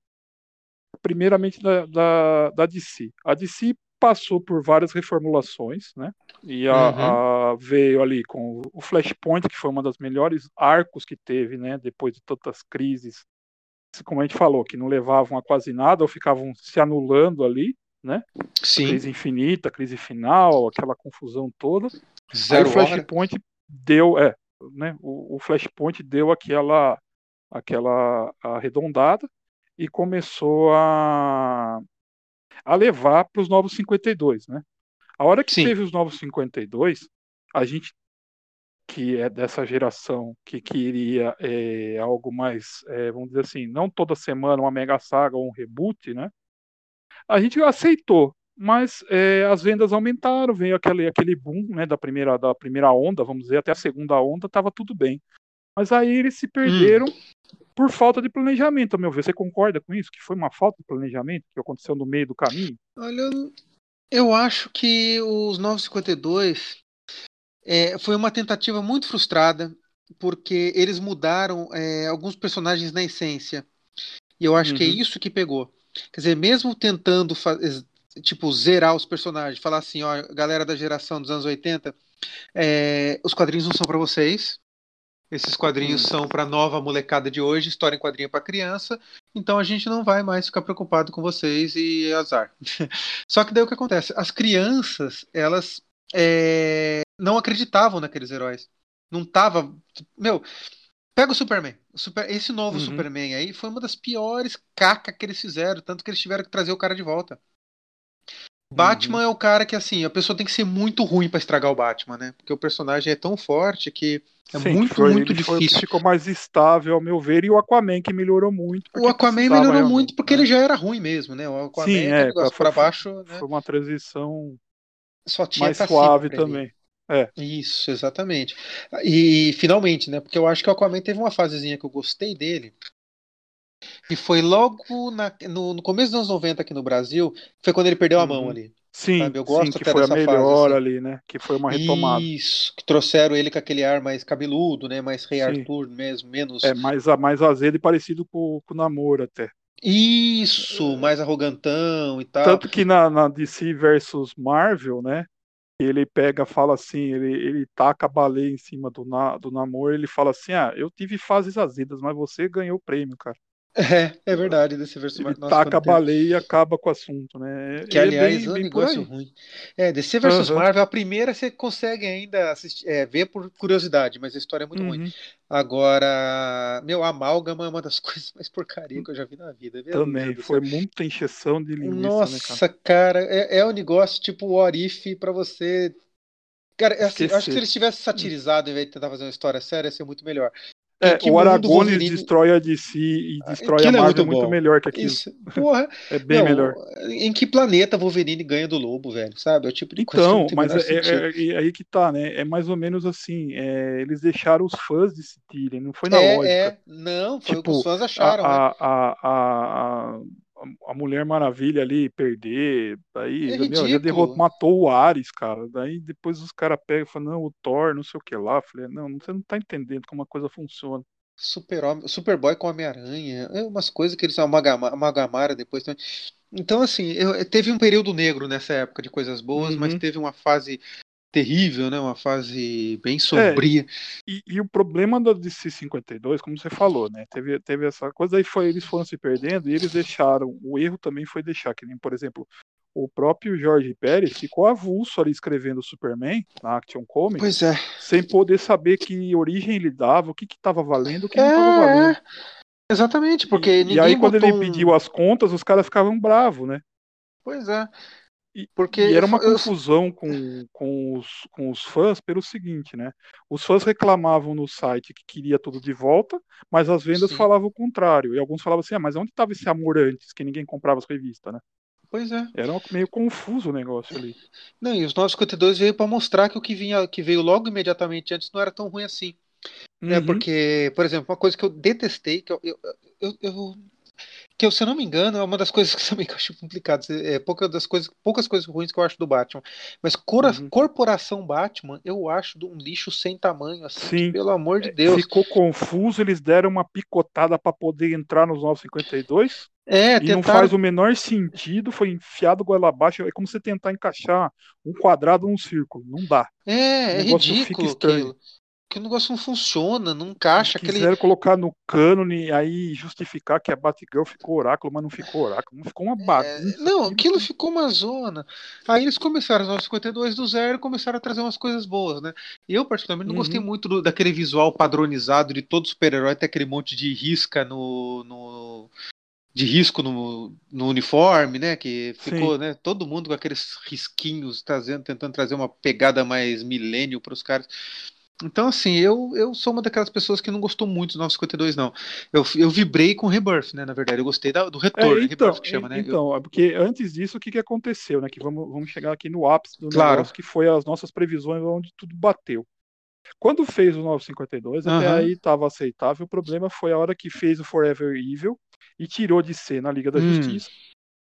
Primeiramente da, da, da DC. A DC passou por várias reformulações, né? E a, uhum. a, veio ali com o Flashpoint, que foi uma das melhores arcos que teve, né? Depois de tantas crises, como a gente falou, que não levavam a quase nada ou ficavam se anulando ali, né? Sim. crise infinita, crise final, aquela confusão toda. Zero Aí o Flashpoint hora. deu, é, né? O, o Flashpoint deu aquela aquela arredondada e começou a a levar para os novos 52, né? A hora que Sim. teve os novos 52, a gente que é dessa geração que queria é, algo mais, é, vamos dizer assim, não toda semana uma mega saga ou um reboot, né? A gente aceitou, mas é, as vendas aumentaram, veio aquele, aquele boom né, da, primeira, da primeira onda, vamos dizer, até a segunda onda, estava tudo bem. Mas aí eles se perderam hum. Por falta de planejamento, a meu ver. Você concorda com isso? Que foi uma falta de planejamento que aconteceu no meio do caminho? Olha, eu acho que os 952 é, foi uma tentativa muito frustrada, porque eles mudaram é, alguns personagens na essência. E eu acho uhum. que é uhum. isso que pegou. Quer dizer, mesmo tentando tipo, zerar os personagens, falar assim, ó, galera da geração dos anos 80, é, os quadrinhos não são para vocês, esses quadrinhos hum. são para nova molecada de hoje, história em quadrinho para criança. Então a gente não vai mais ficar preocupado com vocês e azar. Só que daí o que acontece? As crianças, elas é, não acreditavam naqueles heróis. Não tava. Meu, pega o Superman. O Super, esse novo uhum. Superman aí foi uma das piores caca que eles fizeram, tanto que eles tiveram que trazer o cara de volta. Batman uhum. é o cara que, assim, a pessoa tem que ser muito ruim para estragar o Batman, né? Porque o personagem é tão forte que é Sim, muito, foi, muito difícil. Foi, ficou mais estável, ao meu ver, e o Aquaman que melhorou muito. O Aquaman melhorou muito porque né? ele já era ruim mesmo, né? O Aquaman Sim, é, é para baixo. Né? Foi uma transição mais suave também. É. Isso, exatamente. E finalmente, né? Porque eu acho que o Aquaman teve uma fasezinha que eu gostei dele. E foi logo na, no, no, começo dos anos 90 aqui no Brasil, foi quando ele perdeu a mão uhum. ali. Sim, sabe? eu gosto sim, que foi a melhor fase, assim. ali, né? Que foi uma retomada. Isso, que trouxeram ele com aquele ar mais cabeludo, né? Mais Rei Arthur mesmo, menos. É, mais, mais azedo e parecido com, com o namoro até. Isso, mais arrogantão e tal. Tanto que na, na DC versus Marvel, né? Ele pega, fala assim, ele, ele taca a baleia em cima do, na, do namoro, ele fala assim: Ah, eu tive fases azedas, mas você ganhou o prêmio, cara. É, é verdade, desse verso Ele taca a baleia e acaba com o assunto, né? Que, aliás, é um negócio ruim. É, DC vs uhum. Marvel, a primeira você consegue ainda assistir, é, ver por curiosidade, mas a história é muito uhum. ruim. Agora, meu, Amálgama é uma das coisas mais porcaria que eu já vi na vida. Também, foi muita encheção de linguiça, Nossa, né, cara, cara é, é um negócio tipo o Orif pra você Cara, é assim, acho que se eles tivessem satirizado em vez de tentar fazer uma história séria, ia ser muito melhor. É, o Aragorn Wolverine... destrói a DC e ah, destrói a Marvel é muito, muito, melhor que aquilo. Isso. Porra. é bem não, melhor. Em que planeta Wolverine ganha do Lobo, velho? Sabe? É o tipo de então, coisa mas é, é, é, aí que tá, né? É mais ou menos assim. É, eles deixaram os fãs decidirem, não foi na é, lógica. É, não, foi tipo, o que os fãs acharam. A, né? a, a, a, a Mulher Maravilha ali perder, daí é meu, já derrotou, matou o Ares, cara. Daí depois os caras pegam e falam, não, o Thor, não sei o que lá. falei, não, você não tá entendendo como a coisa funciona. Super Superboy com Homem-Aranha, é umas coisas que eles amalgamaram depois também. Então, assim, eu, teve um período negro nessa época de coisas boas, uhum. mas teve uma fase terrível, né? Uma fase bem sombria. É, e, e, o problema da DC 52, como você falou, né? Teve, teve essa coisa, aí foi, eles foram se perdendo e eles deixaram, o erro também foi deixar, que nem, por exemplo, o próprio Jorge Pérez ficou avulso ali escrevendo Superman na Action Comics, pois é. sem poder saber que origem ele dava, o que estava valendo, o que é, não estava valendo. Exatamente, porque e, e aí quando ele pediu as contas, os caras ficavam bravos, né? Pois é. E, porque e era uma eu... confusão com, com, os, com os fãs pelo seguinte, né? Os fãs reclamavam no site que queria tudo de volta, mas as vendas Sim. falavam o contrário. E alguns falavam assim, ah, mas onde estava esse amor antes, que ninguém comprava as revistas, né? Pois é. Era meio confuso o negócio ali. Não, e os 952 veio para mostrar que o que vinha, que veio logo imediatamente antes não era tão ruim assim. É uhum. É porque, por exemplo, uma coisa que eu detestei, que eu, eu, eu, eu que se eu não me engano, é uma das coisas que também que eu acho complicado. É, poucas das coisas, poucas coisas ruins que eu acho do Batman. Mas cora, uhum. Corporação Batman, eu acho um lixo sem tamanho, assim, Sim. pelo amor de Deus. Ficou confuso, eles deram uma picotada para poder entrar nos 952. É, e tentaram... não faz o menor sentido, foi enfiado goela abaixo. É como você tentar encaixar um quadrado num círculo. Não dá. É, é ridículo aquilo que o negócio não funciona, não encaixa. Quiseram aquele... colocar no cânone aí justificar que a Batgirl ficou oráculo, mas não ficou oráculo, não ficou uma é, bagunça. É, não, aquilo ficou uma zona. Aí eles começaram, os 52 do zero, começaram a trazer umas coisas boas, né? Eu, particularmente, não uhum. gostei muito do, daquele visual padronizado de todo super-herói, ter aquele monte de risca no, no, de risco no, no uniforme, né? Que ficou, Sim. né? Todo mundo com aqueles risquinhos, trazendo, tentando trazer uma pegada mais milênio para os caras. Então, assim, eu, eu sou uma daquelas pessoas que não gostou muito do 952, não. Eu, eu vibrei com Rebirth, né? Na verdade, eu gostei da, do retorno, é, então, Rebirth que chama, né? Então, eu... porque antes disso, o que, que aconteceu, né? Que vamos, vamos chegar aqui no ápice do claro. negócio, que foi as nossas previsões onde tudo bateu. Quando fez o 952, uhum. até aí estava aceitável. O problema foi a hora que fez o Forever Evil e tirou de ser na Liga da hum. Justiça.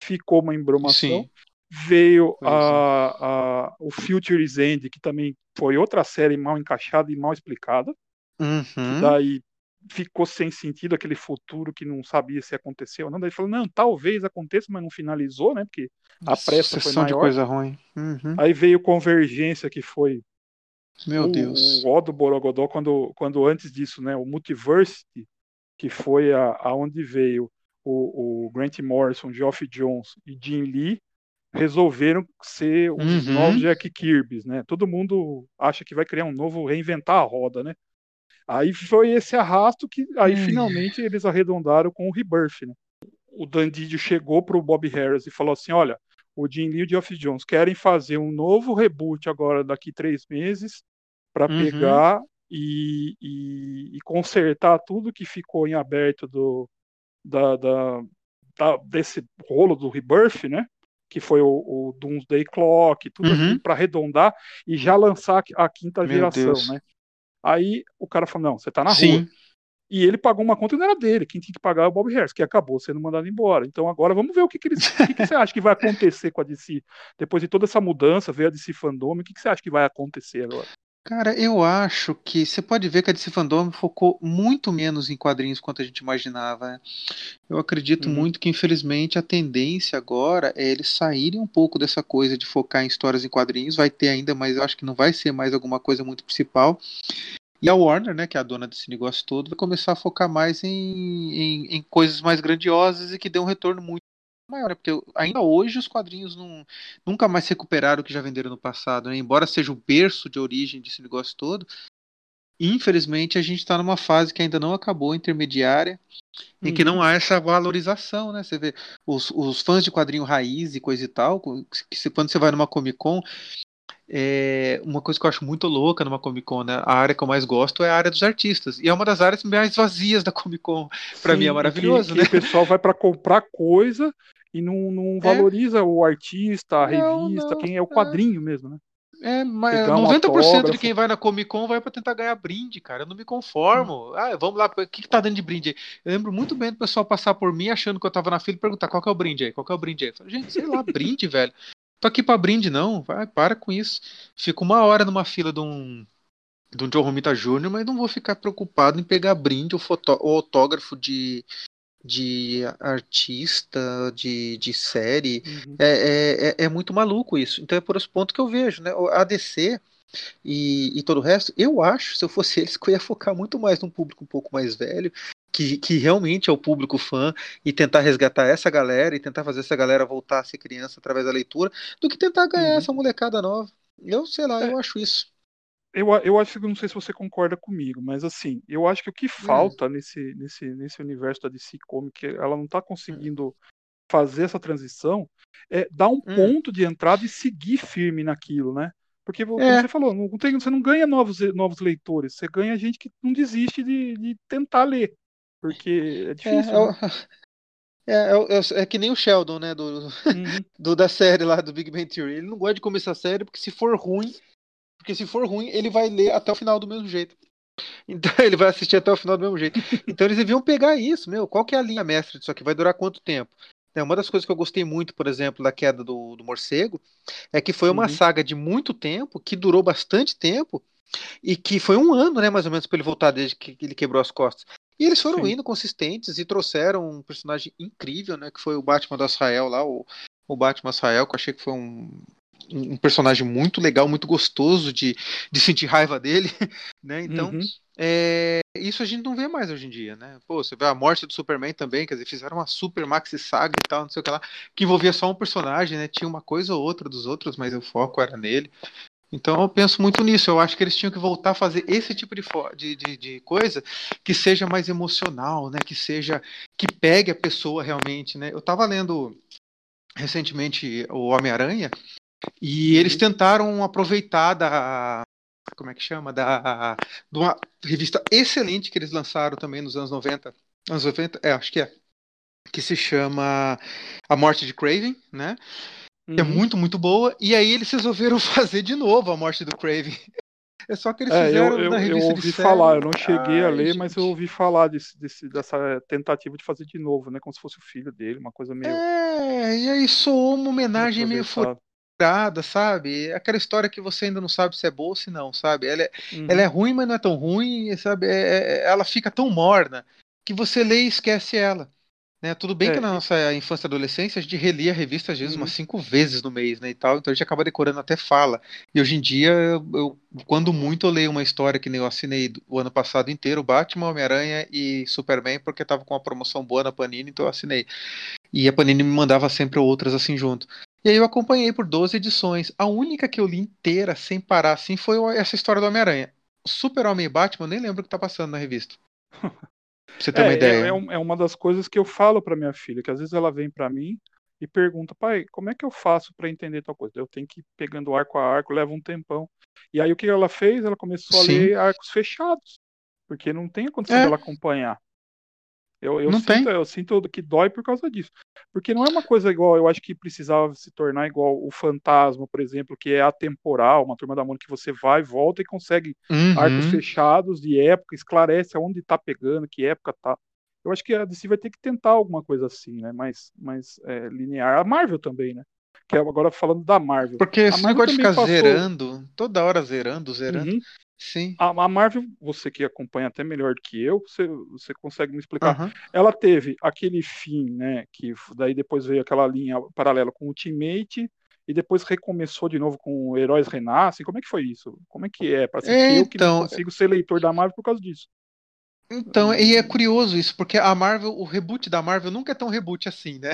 Ficou uma embromação. Sim veio a, a, o Future's End, que também foi outra série mal encaixada e mal explicada. Uhum. daí ficou sem sentido aquele futuro que não sabia se aconteceu ou não. Daí falou, não, talvez aconteça, mas não finalizou, né? Porque a pressa foi maior. de coisa ruim. Uhum. Aí veio Convergência, que foi meu o, Deus. O O do Borogodó, quando, quando antes disso, né? O Multiversity, que foi a, aonde veio o, o Grant Morrison, Geoff Jones e Jim Lee, resolveram ser os uhum. novos Jack Kirby, né? Todo mundo acha que vai criar um novo, reinventar a roda, né? Aí foi esse arrasto que aí uhum. finalmente eles arredondaram com o Rebirth, né? O Dandidio chegou pro Bob Harris e falou assim, olha, o Jim Lee e o Geoff Jones querem fazer um novo reboot agora daqui três meses para uhum. pegar e, e, e, consertar tudo que ficou em aberto do da, da, da desse rolo do Rebirth, né? Que foi o, o Doomsday Clock, tudo uhum. para arredondar e já lançar a quinta Meu geração, Deus. né? Aí o cara falou: não, você tá na Sim. rua. E ele pagou uma conta que não era dele, quem tinha que pagar é o Bob Harris, que acabou sendo mandado embora. Então agora vamos ver o que, que eles. o que, que, você acha que vai acontecer com a DC? Depois de toda essa mudança, veio a DC Fandom, o que, que você acha que vai acontecer agora? Cara, eu acho que você pode ver que a DC Fandom focou muito menos em quadrinhos quanto a gente imaginava. Né? Eu acredito uhum. muito que, infelizmente, a tendência agora é eles saírem um pouco dessa coisa de focar em histórias em quadrinhos. Vai ter ainda, mas eu acho que não vai ser mais alguma coisa muito principal. E a Warner, né, que é a dona desse negócio todo, vai começar a focar mais em, em, em coisas mais grandiosas e que dê um retorno muito maior, né? porque ainda hoje os quadrinhos não, nunca mais recuperaram o que já venderam no passado, né? embora seja o berço de origem desse negócio todo. Infelizmente, a gente está numa fase que ainda não acabou, intermediária, em que não uhum. há essa valorização, né? Você vê os, os fãs de quadrinho raiz e coisa e tal, que se, quando você vai numa Comic Con, é uma coisa que eu acho muito louca numa Comic Con, né? A área que eu mais gosto é a área dos artistas. E é uma das áreas mais vazias da Comic Con. Para mim é maravilhoso, que, né? Que o pessoal vai para comprar coisa e não, não é. valoriza o artista, a revista, não, quem é o é. quadrinho é. mesmo, né? É, mas Pegar 90% de quem vai na Comic Con vai para tentar ganhar brinde, cara. Eu não me conformo. Hum. Ah, vamos lá, o que, que tá dando de brinde aí? Eu lembro muito bem do pessoal passar por mim achando que eu tava na fila e perguntar qual que é o brinde aí, qual que é o brinde aí. Eu falei, gente, sei lá, brinde, velho. Tô aqui pra brinde, não. Vai, para com isso. Fico uma hora numa fila de um, de um John Romita Jr., mas não vou ficar preocupado em pegar brinde ou, foto, ou autógrafo de, de artista, de, de série. Uhum. É, é, é, é, muito maluco isso. Então é por esse ponto que eu vejo, né? A DC e, e todo o resto, eu acho, se eu fosse eles, que eu ia focar muito mais num público um pouco mais velho, que, que realmente é o público fã, e tentar resgatar essa galera e tentar fazer essa galera voltar a ser criança através da leitura, do que tentar ganhar uhum. essa molecada nova. Eu sei lá, é. eu acho isso eu, eu acho que não sei se você concorda comigo, mas assim, eu acho que o que hum. falta nesse, nesse, nesse universo da DC Comics, ela não está conseguindo fazer essa transição, é dar um hum. ponto de entrada e seguir firme naquilo, né? Porque, como é. você falou, não tem, você não ganha novos, novos leitores, você ganha gente que não desiste de, de tentar ler. Porque é, é difícil. É, né? é, é, é, que nem o Sheldon, né? Do, uhum. do, da série lá do Big Bang Theory. Ele não gosta de começar a série porque se for ruim, porque se for ruim, ele vai ler até o final do mesmo jeito. Então ele vai assistir até o final do mesmo jeito. Então eles deviam pegar isso, meu. Qual que é a linha mestra disso aqui? Vai durar quanto tempo? É, uma das coisas que eu gostei muito, por exemplo, da queda do, do morcego, é que foi uma uhum. saga de muito tempo, que durou bastante tempo, e que foi um ano, né, mais ou menos, para ele voltar desde que ele quebrou as costas. E eles foram Sim. indo consistentes e trouxeram um personagem incrível, né, que foi o Batman do Israel lá, o, o Batman Israel, que eu achei que foi um, um personagem muito legal, muito gostoso de, de sentir raiva dele, né? Então, uhum. é, isso a gente não vê mais hoje em dia, né? Pô, você vê a morte do Superman também, quer dizer, fizeram uma super maxi saga e tal, não sei o que lá, que envolvia só um personagem, né? Tinha uma coisa ou outra dos outros, mas o foco era nele. Então eu penso muito nisso. Eu acho que eles tinham que voltar a fazer esse tipo de, de, de, de, coisa que seja mais emocional, né? Que seja que pegue a pessoa realmente, né? Eu estava lendo recentemente o Homem-Aranha e eles uhum. tentaram aproveitar da. Como é que chama? Da, de uma revista excelente que eles lançaram também nos anos 90. Anos 90? É, acho que é. Que se chama A Morte de Craven, né? Uhum. Que é uhum. muito, muito boa. E aí eles resolveram fazer de novo a morte do Craven. É só que eles é, fizeram eu, na revista Eu ouvi falar, eu não cheguei Ai, a ler, gente. mas eu ouvi falar desse, desse, dessa tentativa de fazer de novo, né? Como se fosse o filho dele, uma coisa meio. É, e aí soou uma homenagem meio furada sabe? Aquela história que você ainda não sabe se é boa ou se não, sabe? Ela é, uhum. ela é ruim, mas não é tão ruim, sabe? É, é, é, ela fica tão morna que você lê e esquece ela. Né? Tudo bem é, que na nossa infância e adolescência a gente relia a revista às vezes uhum. umas cinco vezes no mês, né, e tal, então a gente acaba decorando até fala. E hoje em dia, eu, quando muito, eu leio uma história que nem eu assinei o ano passado inteiro, Batman, Homem-Aranha e Superman, porque tava com uma promoção boa na Panini, então eu assinei. E a Panini me mandava sempre outras assim junto. E aí eu acompanhei por 12 edições. A única que eu li inteira, sem parar assim, foi essa história do Homem-Aranha. Super-Homem e Batman, eu nem lembro o que tá passando na revista. pra você ter é, uma ideia. É, é, uma das coisas que eu falo para minha filha, que às vezes ela vem para mim e pergunta, pai, como é que eu faço para entender tal coisa? Eu tenho que ir pegando arco a arco, leva um tempão. E aí o que ela fez? Ela começou a Sim. ler arcos fechados, porque não tem a condição é. dela acompanhar. Eu, eu, não sinto, tem. eu sinto que dói por causa disso. Porque não é uma coisa igual, eu acho que precisava se tornar igual o Fantasma, por exemplo, que é atemporal, uma turma da Mônica que você vai, volta e consegue uhum. arcos fechados de época, esclarece aonde tá pegando, que época tá. Eu acho que a DC vai ter que tentar alguma coisa assim, né? Mais, mais é, linear. A Marvel também, né? Que é agora falando da Marvel. Porque esse negócio de ficar passou... zerando, toda hora zerando, zerando. Uhum. Sim. A, a, Marvel, você que acompanha até melhor do que eu, você, você consegue me explicar. Uhum. Ela teve aquele fim, né? Que daí depois veio aquela linha paralela com o Ultimate e depois recomeçou de novo com Heróis Renascem. Como é que foi isso? Como é que é? Para é, eu que não então, consigo ser leitor da Marvel por causa disso. Então, e é curioso isso, porque a Marvel, o reboot da Marvel nunca é tão reboot assim, né?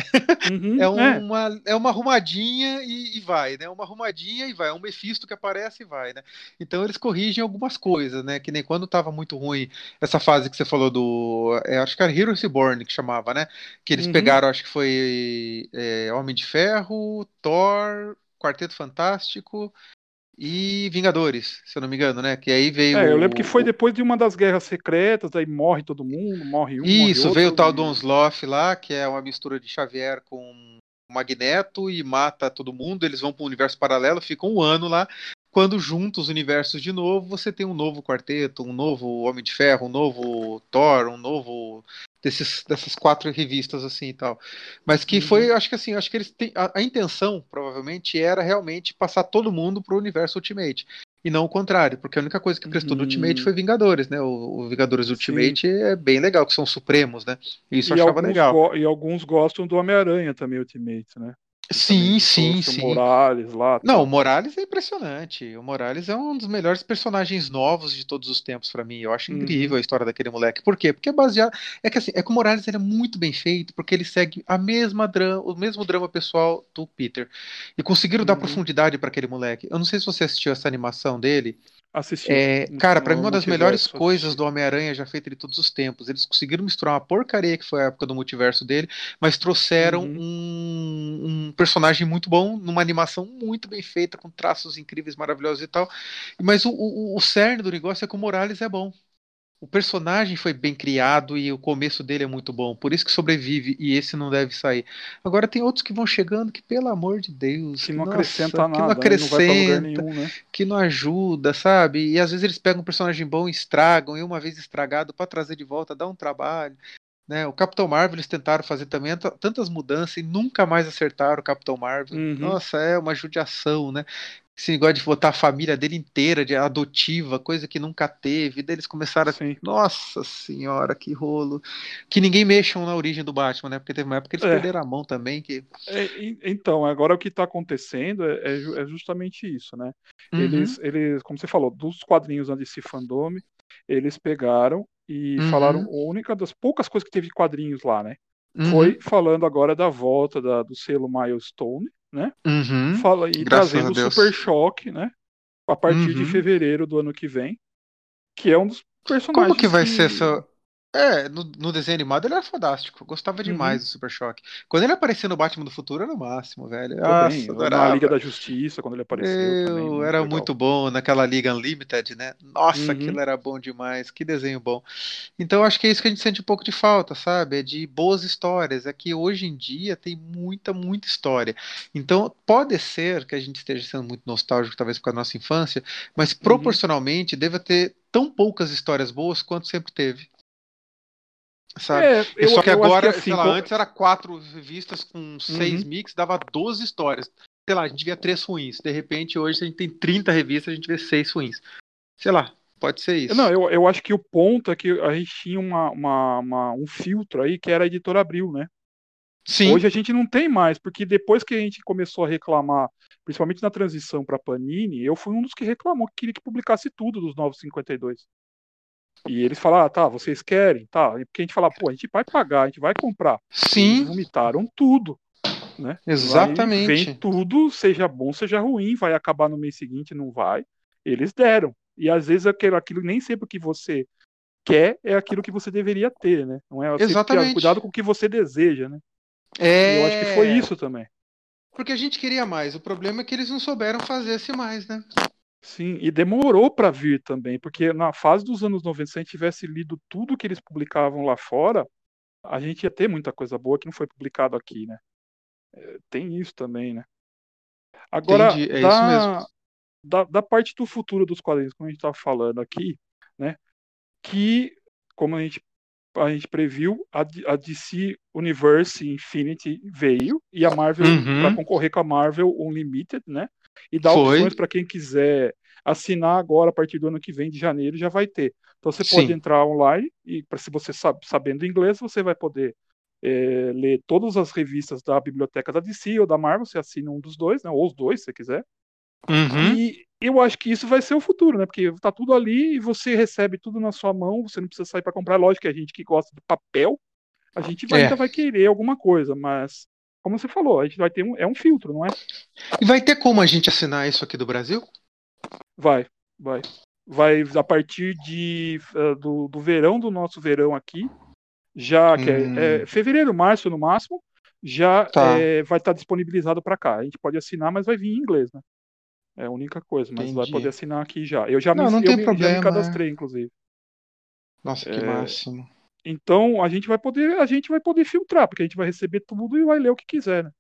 Uhum, é, uma, é. é uma arrumadinha e, e, vai, né? Uma arrumadinha e vai, é um Mephisto que aparece e vai, né? Então eles corrigem algumas coisas, né? Que nem quando tava muito ruim essa fase que você falou do. É, acho que era Heroes Reborn que chamava, né? Que eles uhum. pegaram, acho que foi é, Homem de Ferro, Thor, Quarteto Fantástico e Vingadores, se eu não me engano, né? Que aí veio. É, eu lembro que foi depois de uma das guerras secretas, aí morre todo mundo, morre um. Isso, morre veio outro, o tal e... do Onslaught lá, que é uma mistura de Xavier com Magneto e mata todo mundo. Eles vão para um universo paralelo, ficam um ano lá. Quando juntam os universos de novo, você tem um novo quarteto, um novo Homem de Ferro, um novo Thor, um novo desses, dessas quatro revistas assim e tal. Mas que uhum. foi, acho que assim, acho que eles têm, a, a, intenção provavelmente era realmente passar todo mundo pro universo Ultimate. E não o contrário, porque a única coisa que prestou uhum. no Ultimate foi Vingadores, né? O, o Vingadores Ultimate Sim. é bem legal, que são supremos, né? Isso eu achava legal. E alguns gostam do Homem-Aranha também, Ultimate, né? Sim, sim, sim. O Morales lá. Não, o Morales é impressionante. O Morales é um dos melhores personagens novos de todos os tempos para mim. Eu acho uhum. incrível a história daquele moleque. Por quê? Porque é baseado. É que assim, é que o Morales ele é muito bem feito, porque ele segue a mesma drama, o mesmo drama pessoal do Peter. E conseguiram uhum. dar profundidade para aquele moleque. Eu não sei se você assistiu essa animação dele. Assisti. É, cara, para mim uma das melhores coisas do Homem-Aranha já feita de todos os tempos. Eles conseguiram misturar uma porcaria que foi a época do multiverso dele, mas trouxeram uhum. um, um, personagem muito bom, numa animação muito bem feita, com traços incríveis, maravilhosos e tal. Mas o, o, o cerne do negócio é que o Morales é bom. O personagem foi bem criado e o começo dele é muito bom, por isso que sobrevive e esse não deve sair. Agora tem outros que vão chegando que, pelo amor de Deus, que não nossa, acrescenta nada, que não acrescenta, não nenhum, né? que não ajuda, sabe? E às vezes eles pegam um personagem bom e estragam, e uma vez estragado para trazer de volta dá um trabalho. Né? O Capitão Marvel eles tentaram fazer também tantas mudanças e nunca mais acertaram o Capitão Marvel. Uhum. Nossa, é uma judiação, né? esse negócio de botar a família dele inteira de adotiva, coisa que nunca teve. Daí eles começaram assim, nossa senhora, que rolo. Que ninguém mexam na origem do Batman, né? Porque teve uma época que eles é. perderam a mão também. Que... É, então, agora o que está acontecendo é, é, é, justamente isso, né? Uhum. Eles, eles, como você falou, dos quadrinhos da DC Fandom, eles pegaram e uhum. falaram, a única das poucas coisas que teve quadrinhos lá, né? Uhum. Foi falando agora da volta da, do selo Milestone, né? Uhum. Fala, e Graças trazendo o Super Choque, né? A partir uhum. de fevereiro do ano que vem. Que é um dos personagens. Como que vai que... ser essa. É, no, no, desenho animado ele era fantástico. Eu gostava uhum. demais uhum. do Super Choque. Quando ele aparecia no Batman do Futuro era o máximo, velho. Nossa, na Liga da Justiça, quando ele apareceu. Eu, também, muito era legal. muito bom naquela Liga Unlimited, né? Nossa, uhum. aquilo era bom demais. Que desenho bom. Então acho que é isso que a gente sente um pouco de falta, sabe? É de boas histórias. É que hoje em dia tem muita, muita história. Então pode ser que a gente esteja sendo muito nostálgico, talvez por causa da nossa infância, mas uhum. proporcionalmente deva ter tão poucas histórias boas quanto sempre teve. Sabe? É, eu, Só que agora, que assim, sei lá, antes era quatro revistas com seis uhum. mix, dava 12 histórias. Sei lá, a gente via três ruins. De repente, hoje a gente tem 30 revistas, a gente vê seis ruins. Sei lá, pode ser isso. Não, eu, eu acho que o ponto é que a gente tinha uma, uma, uma um filtro aí que era a editora Abril, né? Sim. Hoje a gente não tem mais, porque depois que a gente começou a reclamar, principalmente na transição para Panini, eu fui um dos que reclamou que queria que publicasse tudo dos 952. E eles falaram, ah, tá, vocês querem, tá. E porque a gente fala, pô, a gente vai pagar, a gente vai comprar. Sim. Eles vomitaram tudo. Né? Exatamente. Vai, vem tudo, seja bom, seja ruim, vai acabar no mês seguinte, não vai. Eles deram. E às vezes aquilo, aquilo nem sempre o que você quer é aquilo que você deveria ter, né? Não é Exatamente. cuidado com o que você deseja, né? É... Eu acho que foi isso também. Porque a gente queria mais. O problema é que eles não souberam fazer esse mais, né? Sim, e demorou para vir também, porque na fase dos anos 90, se a gente tivesse lido tudo que eles publicavam lá fora, a gente ia ter muita coisa boa que não foi publicado aqui, né? É, tem isso também, né? Agora, Entendi, é da, isso mesmo. Da, da parte do futuro dos quadrinhos, como a gente estava falando aqui, né? Que, como a gente, a gente previu, a, a DC Universe Infinity veio e a Marvel, uhum. para concorrer com a Marvel Unlimited, né? E dá Foi. opções para quem quiser assinar agora a partir do ano que vem de janeiro já vai ter. Então você Sim. pode entrar online e se você sabe sabendo inglês você vai poder é, ler todas as revistas da biblioteca da DC ou da Marvel, você assina um dos dois, né? Ou os dois, se você quiser. Uhum. E eu acho que isso vai ser o futuro, né? Porque tá tudo ali e você recebe tudo na sua mão, você não precisa sair para comprar. Lógico que a gente que gosta de papel, a gente vai, é. ainda vai querer alguma coisa, mas como você falou, a gente vai ter um, é um filtro, não é? E vai ter como a gente assinar isso aqui do Brasil? Vai, vai. Vai a partir de, uh, do, do verão do nosso verão aqui, já que é, hum. é, é, fevereiro, março no máximo, já tá. é, vai estar disponibilizado para cá. A gente pode assinar, mas vai vir em inglês, né? É a única coisa, mas Entendi. vai poder assinar aqui já. Eu já não, me, não tem problema, já me cadastrei, inclusive. Nossa, que é, máximo. Então a gente vai poder, a gente vai poder filtrar, porque a gente vai receber tudo e vai ler o que quiser, né?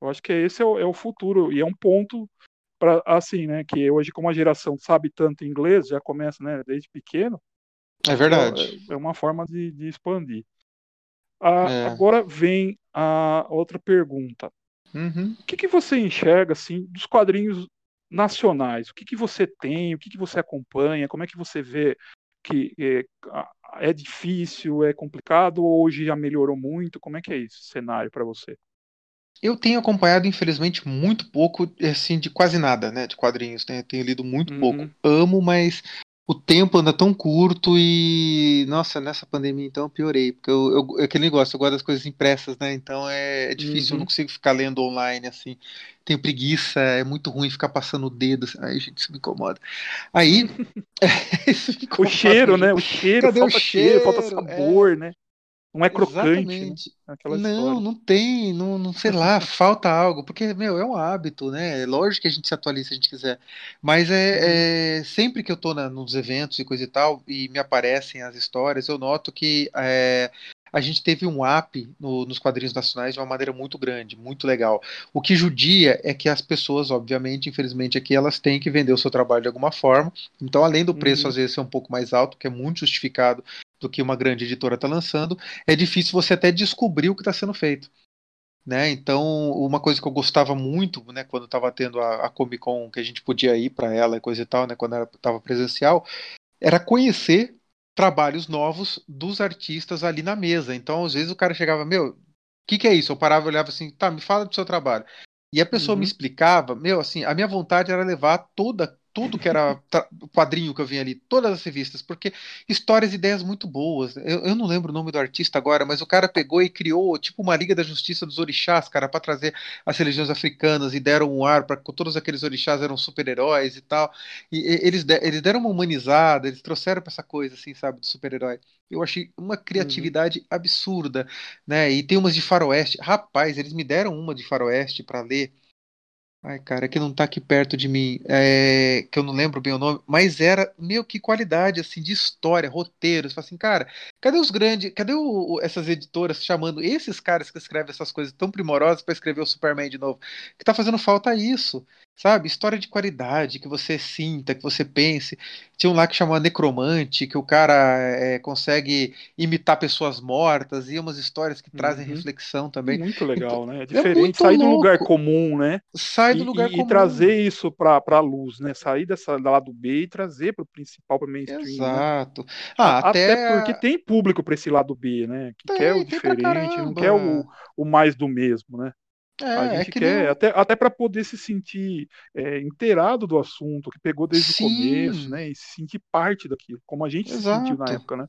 Eu acho que esse é o, é o futuro e é um ponto para assim, né? Que hoje como a geração sabe tanto inglês, já começa, né? Desde pequeno. É verdade. É, é uma forma de, de expandir. Ah, é. Agora vem a outra pergunta. Uhum. O que, que você enxerga assim dos quadrinhos nacionais? O que, que você tem? O que, que você acompanha? Como é que você vê que é, é difícil, é complicado ou hoje já melhorou muito? Como é que é esse cenário para você? Eu tenho acompanhado, infelizmente, muito pouco, assim, de quase nada, né, de quadrinhos, né? Tenho lido muito uhum. pouco. Amo, mas o tempo anda tão curto e, nossa, nessa pandemia então eu piorei, porque eu, eu, é aquele negócio, eu gosto das coisas impressas, né? Então é, é difícil, uhum. eu não consigo ficar lendo online assim. Tenho preguiça, é muito ruim ficar passando o dedo, assim. ai gente, isso me incomoda. Aí, isso me incomoda, o cheiro, né? O cheiro, Cadê falta o cheiro, cheiro falta sabor, é... né? Não é crocante. Né? Aquela não, história. não tem, não, não sei lá, falta algo, porque, meu, é um hábito, né? É lógico que a gente se atualiza se a gente quiser. Mas é, é sempre que eu tô na, nos eventos e coisa e tal, e me aparecem as histórias, eu noto que é, a gente teve um app no, nos quadrinhos nacionais de uma maneira muito grande, muito legal. O que judia é que as pessoas, obviamente, infelizmente, aqui elas têm que vender o seu trabalho de alguma forma. Então, além do preço uhum. às vezes ser um pouco mais alto, que é muito justificado do que uma grande editora está lançando, é difícil você até descobrir o que está sendo feito. Né? Então, uma coisa que eu gostava muito, né, quando estava tendo a, a, Comic Con, que a gente podia ir para ela e coisa e tal, né, quando estava presencial, era conhecer trabalhos novos dos artistas ali na mesa. Então, às vezes o cara chegava, meu, o que, que é isso? Eu parava e olhava assim, tá, me fala do seu trabalho. E a pessoa uhum. me explicava, meu, assim, a minha vontade era levar toda tudo que era quadrinho que eu vinha ali, todas as revistas, porque histórias e ideias muito boas. Eu, eu, não lembro o nome do artista agora, mas o cara pegou e criou tipo uma Liga da Justiça dos Orixás, cara, para trazer as religiões africanas e deram um ar para todos aqueles orixás eram super-heróis e tal. E, e eles, de, eles deram uma humanizada, eles trouxeram para essa coisa, assim, sabe, do super-herói. Eu achei uma criatividade uhum. absurda, né? E tem umas de faroeste. Rapaz, eles me deram uma de faroeste para ler Ai, cara, que não tá aqui perto de mim, é, que eu não lembro bem o nome, mas era, meu, que qualidade, assim, de história, roteiros, assim, cara, cadê os grandes, cadê o, essas editoras chamando esses caras que escrevem essas coisas tão primorosas para escrever o Superman de novo? Que tá fazendo falta isso, sabe? História de qualidade, que você sinta, que você pense. Tinha um lá que chamava Necromante, que o cara é, consegue imitar pessoas mortas, e umas histórias que trazem uhum. reflexão também. Muito legal, então, né? É, é diferente, é sair louco. do lugar comum, né? Sai do lugar e, comum. E trazer isso para a luz, né? Sair dessa da lado B e trazer para o principal, para mainstream. Né? Exato. Né? Ah, até... até... porque tem público para esse lado B, né? Que tem, quer o diferente, não quer o, o mais do mesmo, né? É, a é gente é quer, nem... até, até para poder se sentir é, inteirado do assunto, que pegou desde Sim. o começo, né? E se sentir parte daquilo, como a gente Exato. se sentiu na época, né?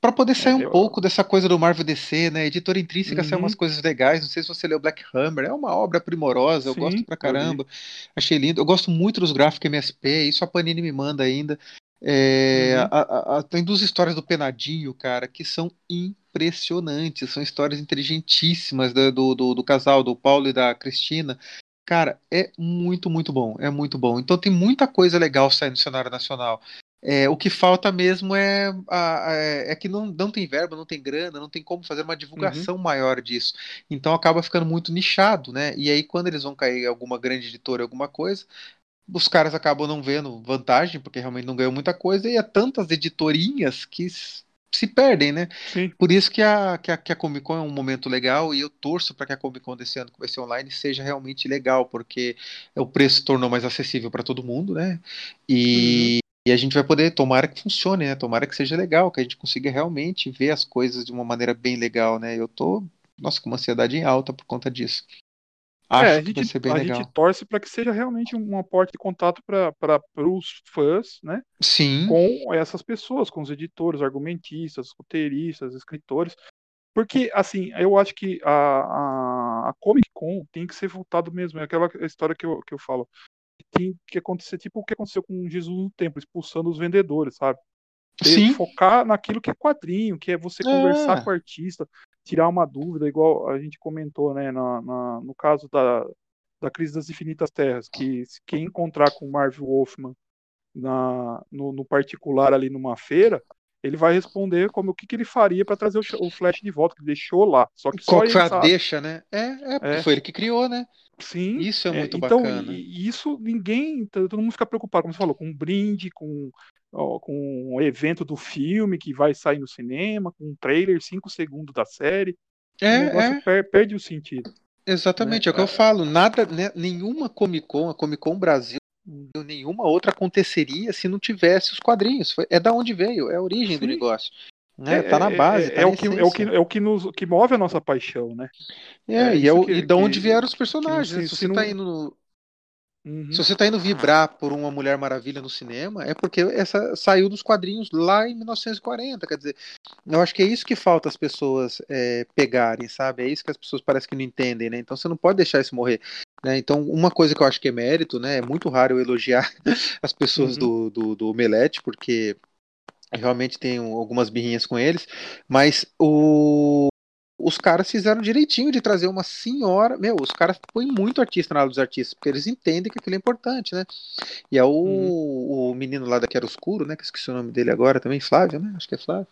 Para poder sair é, um eu... pouco dessa coisa do Marvel DC, né? Editora intrínseca uhum. saiu umas coisas legais. Não sei se você leu Black Hammer, é uma obra primorosa, eu Sim, gosto pra caramba. Achei lindo. Eu gosto muito dos gráficos MSP, isso a Panini me manda ainda. É, uhum. a, a, tem duas histórias do Penadinho, cara, que são impressionantes. São histórias inteligentíssimas do, do, do, do casal, do Paulo e da Cristina. Cara, é muito, muito bom. É muito bom. Então tem muita coisa legal saindo no cenário nacional. É, o que falta mesmo é, a, a, é que não, não tem verba, não tem grana, não tem como fazer uma divulgação uhum. maior disso. Então acaba ficando muito nichado, né? E aí, quando eles vão cair alguma grande editora, alguma coisa, os caras acabam não vendo vantagem, porque realmente não ganham muita coisa, e é tantas editorinhas que se perdem, né? Sim. Por isso que a, que, a, que a Comic Con é um momento legal e eu torço para que a Comic Con desse ano, que vai ser online, seja realmente legal, porque o preço se tornou mais acessível para todo mundo, né? E, uhum. e, a gente vai poder, tomara que funcione, né? Tomara que seja legal, que a gente consiga realmente ver as coisas de uma maneira bem legal, né? Eu tô, nossa, com uma ansiedade em alta por conta disso. Acho é, a gente, a legal. gente torce para que seja realmente uma porta de contato para os fãs, né? Sim. Com essas pessoas, com os editores, argumentistas, roteiristas, escritores. Porque, assim, eu acho que a, a, a Comic Con tem que ser voltado mesmo. É aquela história que eu, que eu falo. Tem que acontecer, tipo o que aconteceu com Jesus no templo, expulsando os vendedores, sabe? Sim. Focar naquilo que é quadrinho, que é você conversar é. com o artista, tirar uma dúvida, igual a gente comentou, né, na, na, no caso da, da crise das infinitas terras, que se quem encontrar com o Marvel Wolfman na, no, no, particular ali numa feira, ele vai responder como o que, que ele faria para trazer o, o, Flash de volta, que deixou lá. Só que Qual só foi a sabe. deixa, né? É, é, é, foi ele que criou, né? Sim. Isso é, é muito é, então, bacana. Isso ninguém, todo mundo fica preocupado, como você falou, com um brinde, com ó, com o evento do filme que vai sair no cinema, com um trailer, 5 segundos da série. É, o negócio é. Per perde o sentido. Exatamente, né? é o que eu falo. Nada, né, nenhuma Comic Con, a Comic Con Brasil, hum. nenhuma outra aconteceria se não tivesse os quadrinhos. É da onde veio, é a origem Sim. do negócio. Né? É, tá na é, base. É, tá é o que, é, o que, é o que nos que move a nossa paixão, né? É, é e, é o, que, e de onde vieram os personagens. Que, se, se, você tá não... tá indo Uhum. Se você está indo vibrar por uma Mulher Maravilha no cinema, é porque essa saiu dos quadrinhos lá em 1940. Quer dizer, eu acho que é isso que falta as pessoas é, pegarem, sabe? É isso que as pessoas parecem que não entendem, né? Então você não pode deixar isso morrer. Né? Então, uma coisa que eu acho que é mérito, né? É muito raro eu elogiar as pessoas uhum. do, do, do Omelete, porque realmente tenho algumas birrinhas com eles, mas o, os caras fizeram direitinho de trazer uma senhora. Meu, os caras põem muito artista na aula dos artistas, porque eles entendem que aquilo é importante, né? E é o, uhum. o menino lá da Quero Escuro, né? Que esqueci o nome dele agora também, Flávio, né? Acho que é Flávio.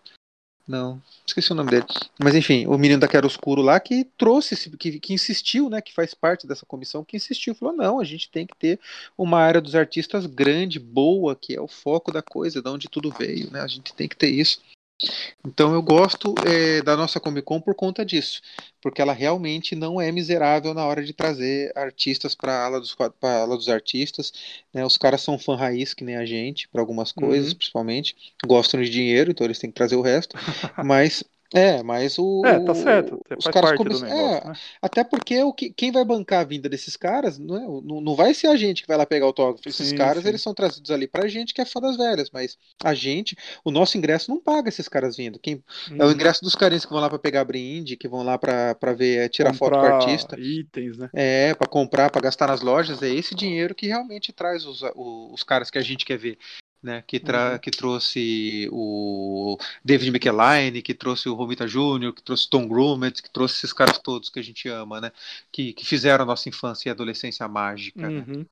Não, esqueci o nome dele. Mas enfim, o menino da Quero Escuro lá que trouxe, que, que insistiu, né? Que faz parte dessa comissão, que insistiu, falou: não, a gente tem que ter uma área dos artistas grande, boa, que é o foco da coisa, de onde tudo veio, né? A gente tem que ter isso. Então eu gosto é, da nossa Comic Con por conta disso, porque ela realmente não é miserável na hora de trazer artistas para a ala dos, ala dos artistas. Né? Os caras são fã raiz que nem a gente, para algumas coisas, uhum. principalmente. Gostam de dinheiro, então eles têm que trazer o resto. mas é, mas o. É, tá certo. Os caras começam. É, né? Até porque o que, quem vai bancar a vinda desses caras não, é, não, não vai ser a gente que vai lá pegar autógrafo. Esses sim, caras, sim. eles são trazidos ali pra gente que é fã das velhas, mas a gente, o nosso ingresso não paga esses caras vindo. Quem, hum. É o uhum. ingresso dos carinhos que vão lá pra pegar brinde, que vão lá pra, pra ver, é, tirar comprar foto com o artista. Itens, né? É, pra comprar, pra gastar nas lojas. É esse dinheiro que realmente traz os, os caras que a gente quer ver né, que, tra uhum. que trouxe o David McElline, que trouxe o Romita Jr., que trouxe Tom Grummett, que trouxe esses caras todos que a gente ama, né, que, que fizeram a nossa infância e adolescência mágica. Né. Uhum. Né?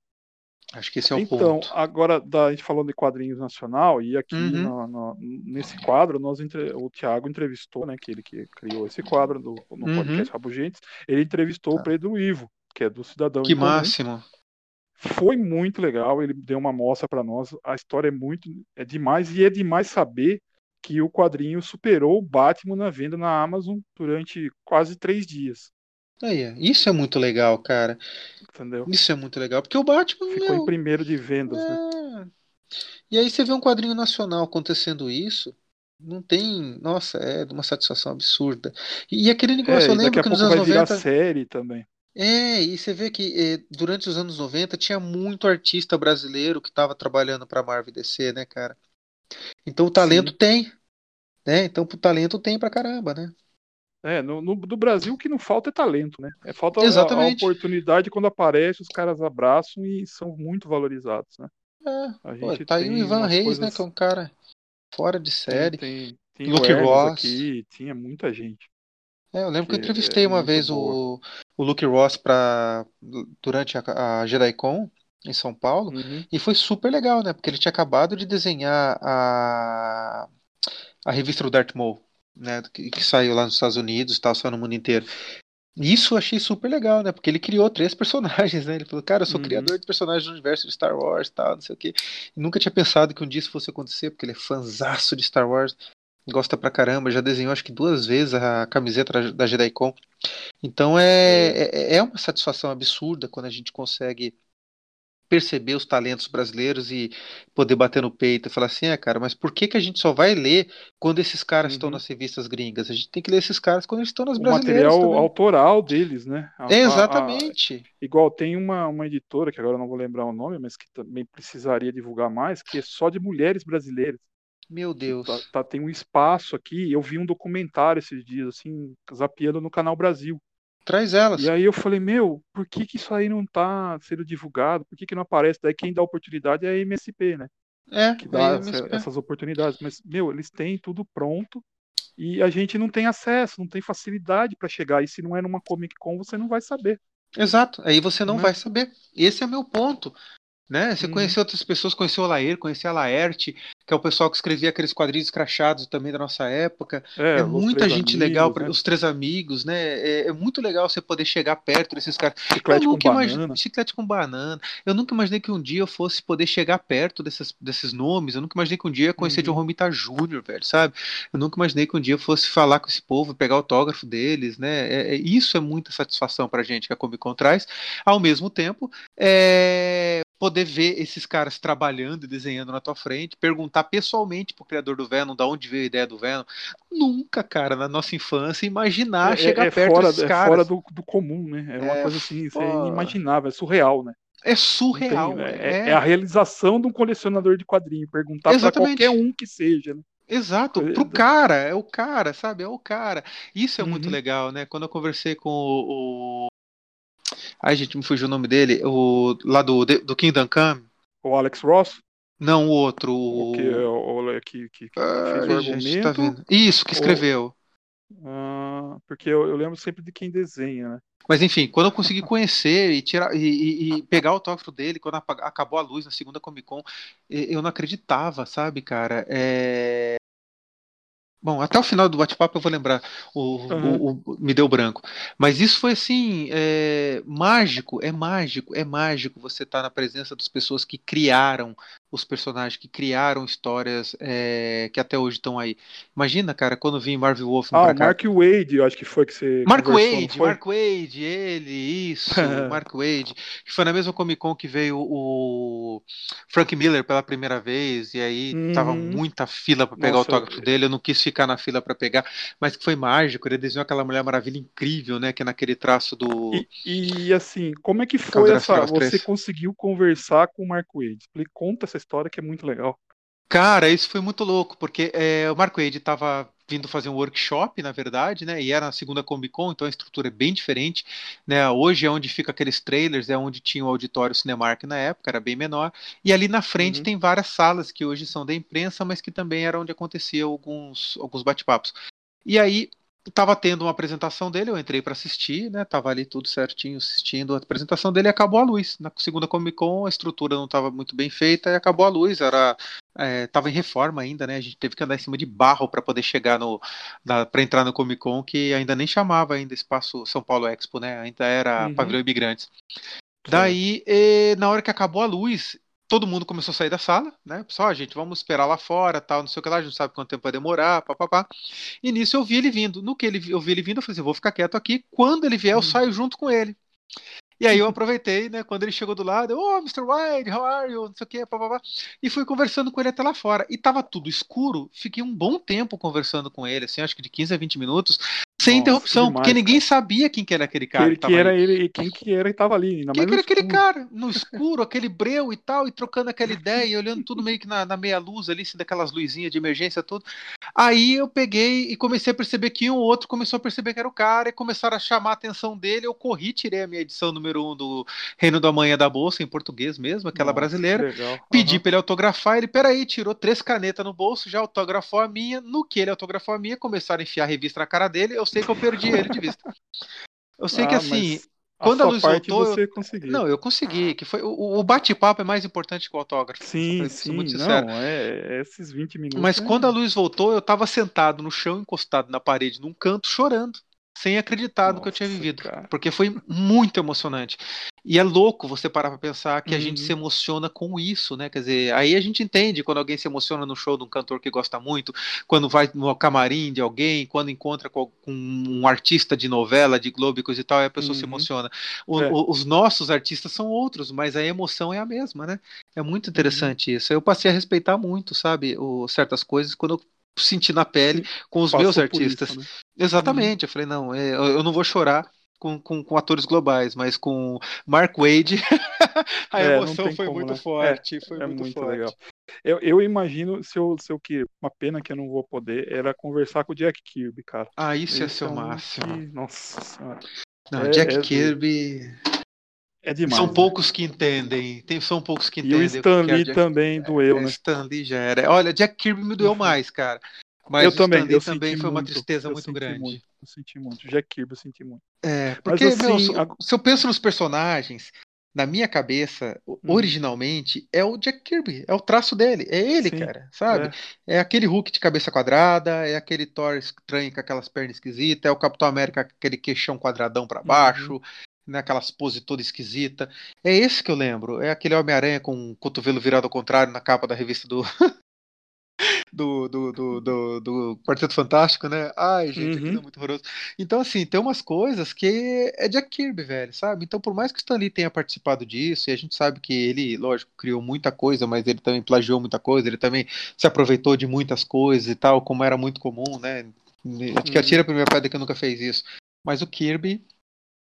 Acho que esse é o então, ponto. Então, agora da, a gente falou de quadrinhos nacional, e aqui uhum. no, no, nesse quadro, nós entre, o Thiago entrevistou, né, que ele que criou esse quadro do, no uhum. podcast Rabugentes, ele entrevistou ah. o tá. Pedro Ivo, que é do Cidadão Que máximo! Foi muito legal, ele deu uma amostra para nós. A história é muito é demais e é demais saber que o quadrinho superou o Batman na venda na Amazon durante quase três dias. Aí, isso é muito legal, cara. Entendeu? Isso é muito legal, porque o Batman ficou meu... em primeiro de vendas, né? é... né? E aí você vê um quadrinho nacional acontecendo isso, não tem, nossa, é de uma satisfação absurda. E, aquele negócio, é, eu lembro que nos anos vai 90 série também. É, e você vê que eh, durante os anos 90 tinha muito artista brasileiro que estava trabalhando para Marvel DC, né, cara? Então o talento Sim. tem, né? Então o talento tem pra caramba, né? É, no, no, do Brasil o que não falta é talento, né? É falta. A, a oportunidade quando aparece, os caras abraçam e são muito valorizados, né? É, a gente pô, tá aí o Ivan Reis, coisas... né? Que é um cara fora de série. Tem, tem, tem Luke Ross. Aqui, tinha muita gente. É, eu lembro que, que eu entrevistei é uma vez o, o Luke Ross pra, durante a, a JediCon em São Paulo uhum. e foi super legal, né? Porque ele tinha acabado de desenhar a, a revista do Darth Maul, né? Que, que saiu lá nos Estados Unidos e tal, saiu no mundo inteiro. Isso eu achei super legal, né? Porque ele criou três personagens, né? Ele falou, cara, eu sou uhum. criador de personagens do universo de Star Wars e tal, não sei o quê. E nunca tinha pensado que um dia isso fosse acontecer, porque ele é fanzaço de Star Wars gosta pra caramba, já desenhou acho que duas vezes a camiseta da JediCon. Então é, é, é uma satisfação absurda quando a gente consegue perceber os talentos brasileiros e poder bater no peito e falar assim, é cara, mas por que, que a gente só vai ler quando esses caras uhum. estão nas revistas gringas? A gente tem que ler esses caras quando eles estão nas o brasileiras. O material também. autoral deles, né? A, exatamente. A, a, igual tem uma, uma editora, que agora eu não vou lembrar o nome, mas que também precisaria divulgar mais, que é só de mulheres brasileiras. Meu Deus. Tá, tá, tem um espaço aqui. Eu vi um documentário esses dias, assim, zapeando no Canal Brasil. Traz elas. E aí eu falei, meu, por que, que isso aí não tá sendo divulgado? Por que, que não aparece? Daí quem dá oportunidade é a MSP, né? É, que dá essa, essas oportunidades. Mas, meu, eles têm tudo pronto e a gente não tem acesso, não tem facilidade para chegar. E se não é numa Comic Con, você não vai saber. Exato, aí você não, não né? vai saber. Esse é meu ponto. Né? Você uhum. conheceu outras pessoas, conheceu o Laer, conheceu a Laerte, que é o pessoal que escrevia aqueles quadrinhos crachados também da nossa época. É, é muita gente amigos, legal, né? os três amigos, né? É, é, muito legal você poder chegar perto desses caras. Chiclete com banana. Chiclete com banana. Eu nunca imaginei que um dia eu fosse poder chegar perto desses, desses nomes. Eu nunca imaginei que um dia eu ia conhecer uhum. John Romita Jr., velho, sabe? Eu nunca imaginei que um dia eu fosse falar com esse povo, pegar autógrafo deles, né? É, é isso é muita satisfação pra gente que a Comic Con traz. Ao mesmo tempo, é, poder ver esses caras trabalhando e desenhando na tua frente, perguntar pessoalmente pro criador do Venom da onde veio a ideia do Venom. Nunca, cara, na nossa infância, imaginar é, chegar é, é perto fora, desses é caras. fora do, do comum, né? É uma é coisa assim, é inimaginável, é surreal, né? É surreal. Tem, é, é, é, a realização de um colecionador de quadrinho. Perguntar para qualquer um que seja, né? Exato, pro cara, é o cara, sabe? É o cara. Isso é uhum. muito legal, né? Quando eu conversei com o, Ai, gente, me fugiu o nome dele. O, lá do, do Kingdom Come. O Alex Ross? Não, o outro. O que, o, que, que, que Ai, fez o gente, tá argumento. Tá Isso, que escreveu. Ah, porque eu, eu, lembro sempre de quem desenha, né? Mas enfim, quando eu consegui conhecer e tirar e, e, e, pegar o autógrafo dele, quando acabou a luz na segunda Comic Con, eu não acreditava, sabe, cara? É... Bom, até o final do bate-papo eu vou lembrar, o, uhum. o, o, me deu branco. Mas isso foi assim, é, mágico, é mágico, é mágico você estar tá na presença das pessoas que criaram os personagens que criaram histórias é, que até hoje estão aí. Imagina, cara, quando vim Marvel Wolf. Ah, Mark Wade, eu acho que foi que você. Mark Wade, Mark Wade, ele, isso, Mark Wade. Que foi na mesma Comic Con que veio o Frank Miller pela primeira vez, e aí uhum. tava muita fila para pegar Nossa, o autógrafo dele, eu não quis ficar na fila para pegar, mas que foi mágico, ele desenhou aquela Mulher Maravilha incrível, né, que é naquele traço do. E, e assim, como é que foi essa. Você conseguiu conversar com o Mark Wade? Conta essa história que é muito legal. Cara, isso foi muito louco, porque é, o Marco Wade estava vindo fazer um workshop, na verdade, né? E era na segunda Comic Con, então a estrutura é bem diferente, né? Hoje é onde fica aqueles trailers, é onde tinha o auditório Cinemark na época, era bem menor. E ali na frente uhum. tem várias salas que hoje são da imprensa, mas que também era onde acontecia alguns alguns bate-papos. E aí Tava tendo uma apresentação dele, eu entrei para assistir, né? Tava ali tudo certinho assistindo a apresentação dele e acabou a luz. Na segunda Comic Con a estrutura não estava muito bem feita e acabou a luz. Era é, tava em reforma ainda, né? A gente teve que andar em cima de barro para poder chegar no para entrar no Comic Con, que ainda nem chamava ainda espaço São Paulo Expo, né? Ainda era uhum. pavilhão imigrantes. Daí, e, na hora que acabou a luz, todo mundo começou a sair da sala, né? Pessoal, ah, gente, vamos esperar lá fora, tal, não sei o que lá, a gente não sabe quanto tempo vai demorar, papapá. E nisso eu vi ele vindo. No que ele, eu vi ele vindo, eu falei assim, vou ficar quieto aqui. Quando ele vier, eu uhum. saio junto com ele. E aí eu aproveitei, né? Quando ele chegou do lado, ô, oh, Mr. White, how are you? Não sei o que, papapá. E fui conversando com ele até lá fora. E tava tudo escuro. Fiquei um bom tempo conversando com ele, assim, acho que de 15 a 20 minutos sem Nossa, interrupção, demais, porque ninguém cara. sabia quem que era aquele cara. Que, que, que era ali. ele, quem que era e tava ali. Quem que era aquele cara? No escuro, aquele breu e tal, e trocando aquela ideia, e olhando tudo meio que na, na meia luz ali, assim, daquelas luzinhas de emergência, tudo. Aí eu peguei e comecei a perceber que um ou outro começou a perceber que era o cara, e começaram a chamar a atenção dele. Eu corri, tirei a minha edição número um do Reino da Manhã da Bolsa, em português mesmo, aquela Nossa, brasileira. Pedi pra ele autografar, ele, peraí, tirou três canetas no bolso, já autografou a minha. No que ele autografou a minha, começaram a enfiar a revista na cara dele. Eu sei que eu perdi ele de vista. Eu sei ah, que assim, quando a, a luz voltou. Você eu... conseguiu. Não, eu consegui. Que foi o, o bate-papo é mais importante que o autógrafo. Sim, sim. Muito sincero. Não, é, é esses 20 minutos. Mas é... quando a luz voltou, eu tava sentado no chão, encostado na parede, num canto, chorando sem acreditar Nossa, no que eu tinha vivido. Cara. Porque foi muito emocionante. E é louco você parar pra pensar que uhum. a gente se uhum. emociona com isso, né? Quer dizer, aí a gente entende quando alguém se emociona no show de um cantor que gosta muito, quando vai no camarim de alguém, quando encontra com um artista de novela, de Globo e coisa e tal, e a pessoa uhum. se emociona. O, é. o, os nossos artistas são outros, mas a emoção é a mesma, né? É muito uhum. interessante uhum. isso. Eu passei a respeitar muito, sabe, o, certas coisas quando eu senti na pele com os meus artistas. Isso, né? Exatamente. Uhum. Eu falei, não, é, eu não vou chorar com, com, com, atores globais, mas com Mark Wade a é, emoção foi como, muito né? forte. É, foi é muito, muito forte. legal. Eu, eu imagino se eu, se eu que. Uma pena que eu não vou poder era conversar com o Jack Kirby, cara. Ah, isso ia ser o máximo. Que, nossa senhora. Não, Jack é, é Kirby. É demais. São né? poucos que entendem. Tem, são poucos que entendem. E o Stan Lee também doeu, é, né? Stan Lee já era. Olha, Jack Kirby me doeu mais, cara. Mas eu também, eu também foi uma tristeza muito grande. Muito, eu senti muito. Jack Kirby eu senti muito. É, porque, Mas, assim, meu, a... se eu penso nos personagens, na minha cabeça, hum. originalmente, é o Jack Kirby, é o traço dele, é ele, Sim, cara, sabe? É. é. aquele Hulk de cabeça quadrada, é aquele Thor estranho com aquelas pernas esquisitas, é o Capitão América com aquele queixão quadradão para baixo, uhum né, aquelas pose toda esquisita. É esse que eu lembro. É aquele Homem-Aranha com o cotovelo virado ao contrário na capa da revista do. do, do, do, do, do Quarteto Fantástico, né? Ai, gente, uhum. aquilo é muito horroroso. Então, assim, tem umas coisas que é Jack Kirby, velho, sabe? Então, por mais que o Stan Lee tenha participado disso, e a gente sabe que ele, lógico, criou muita coisa, mas ele também plagiou muita coisa, ele também se aproveitou de muitas coisas e tal, como era muito comum, né? Acho que atira a primeira pedra que nunca fez isso. Mas o Kirby,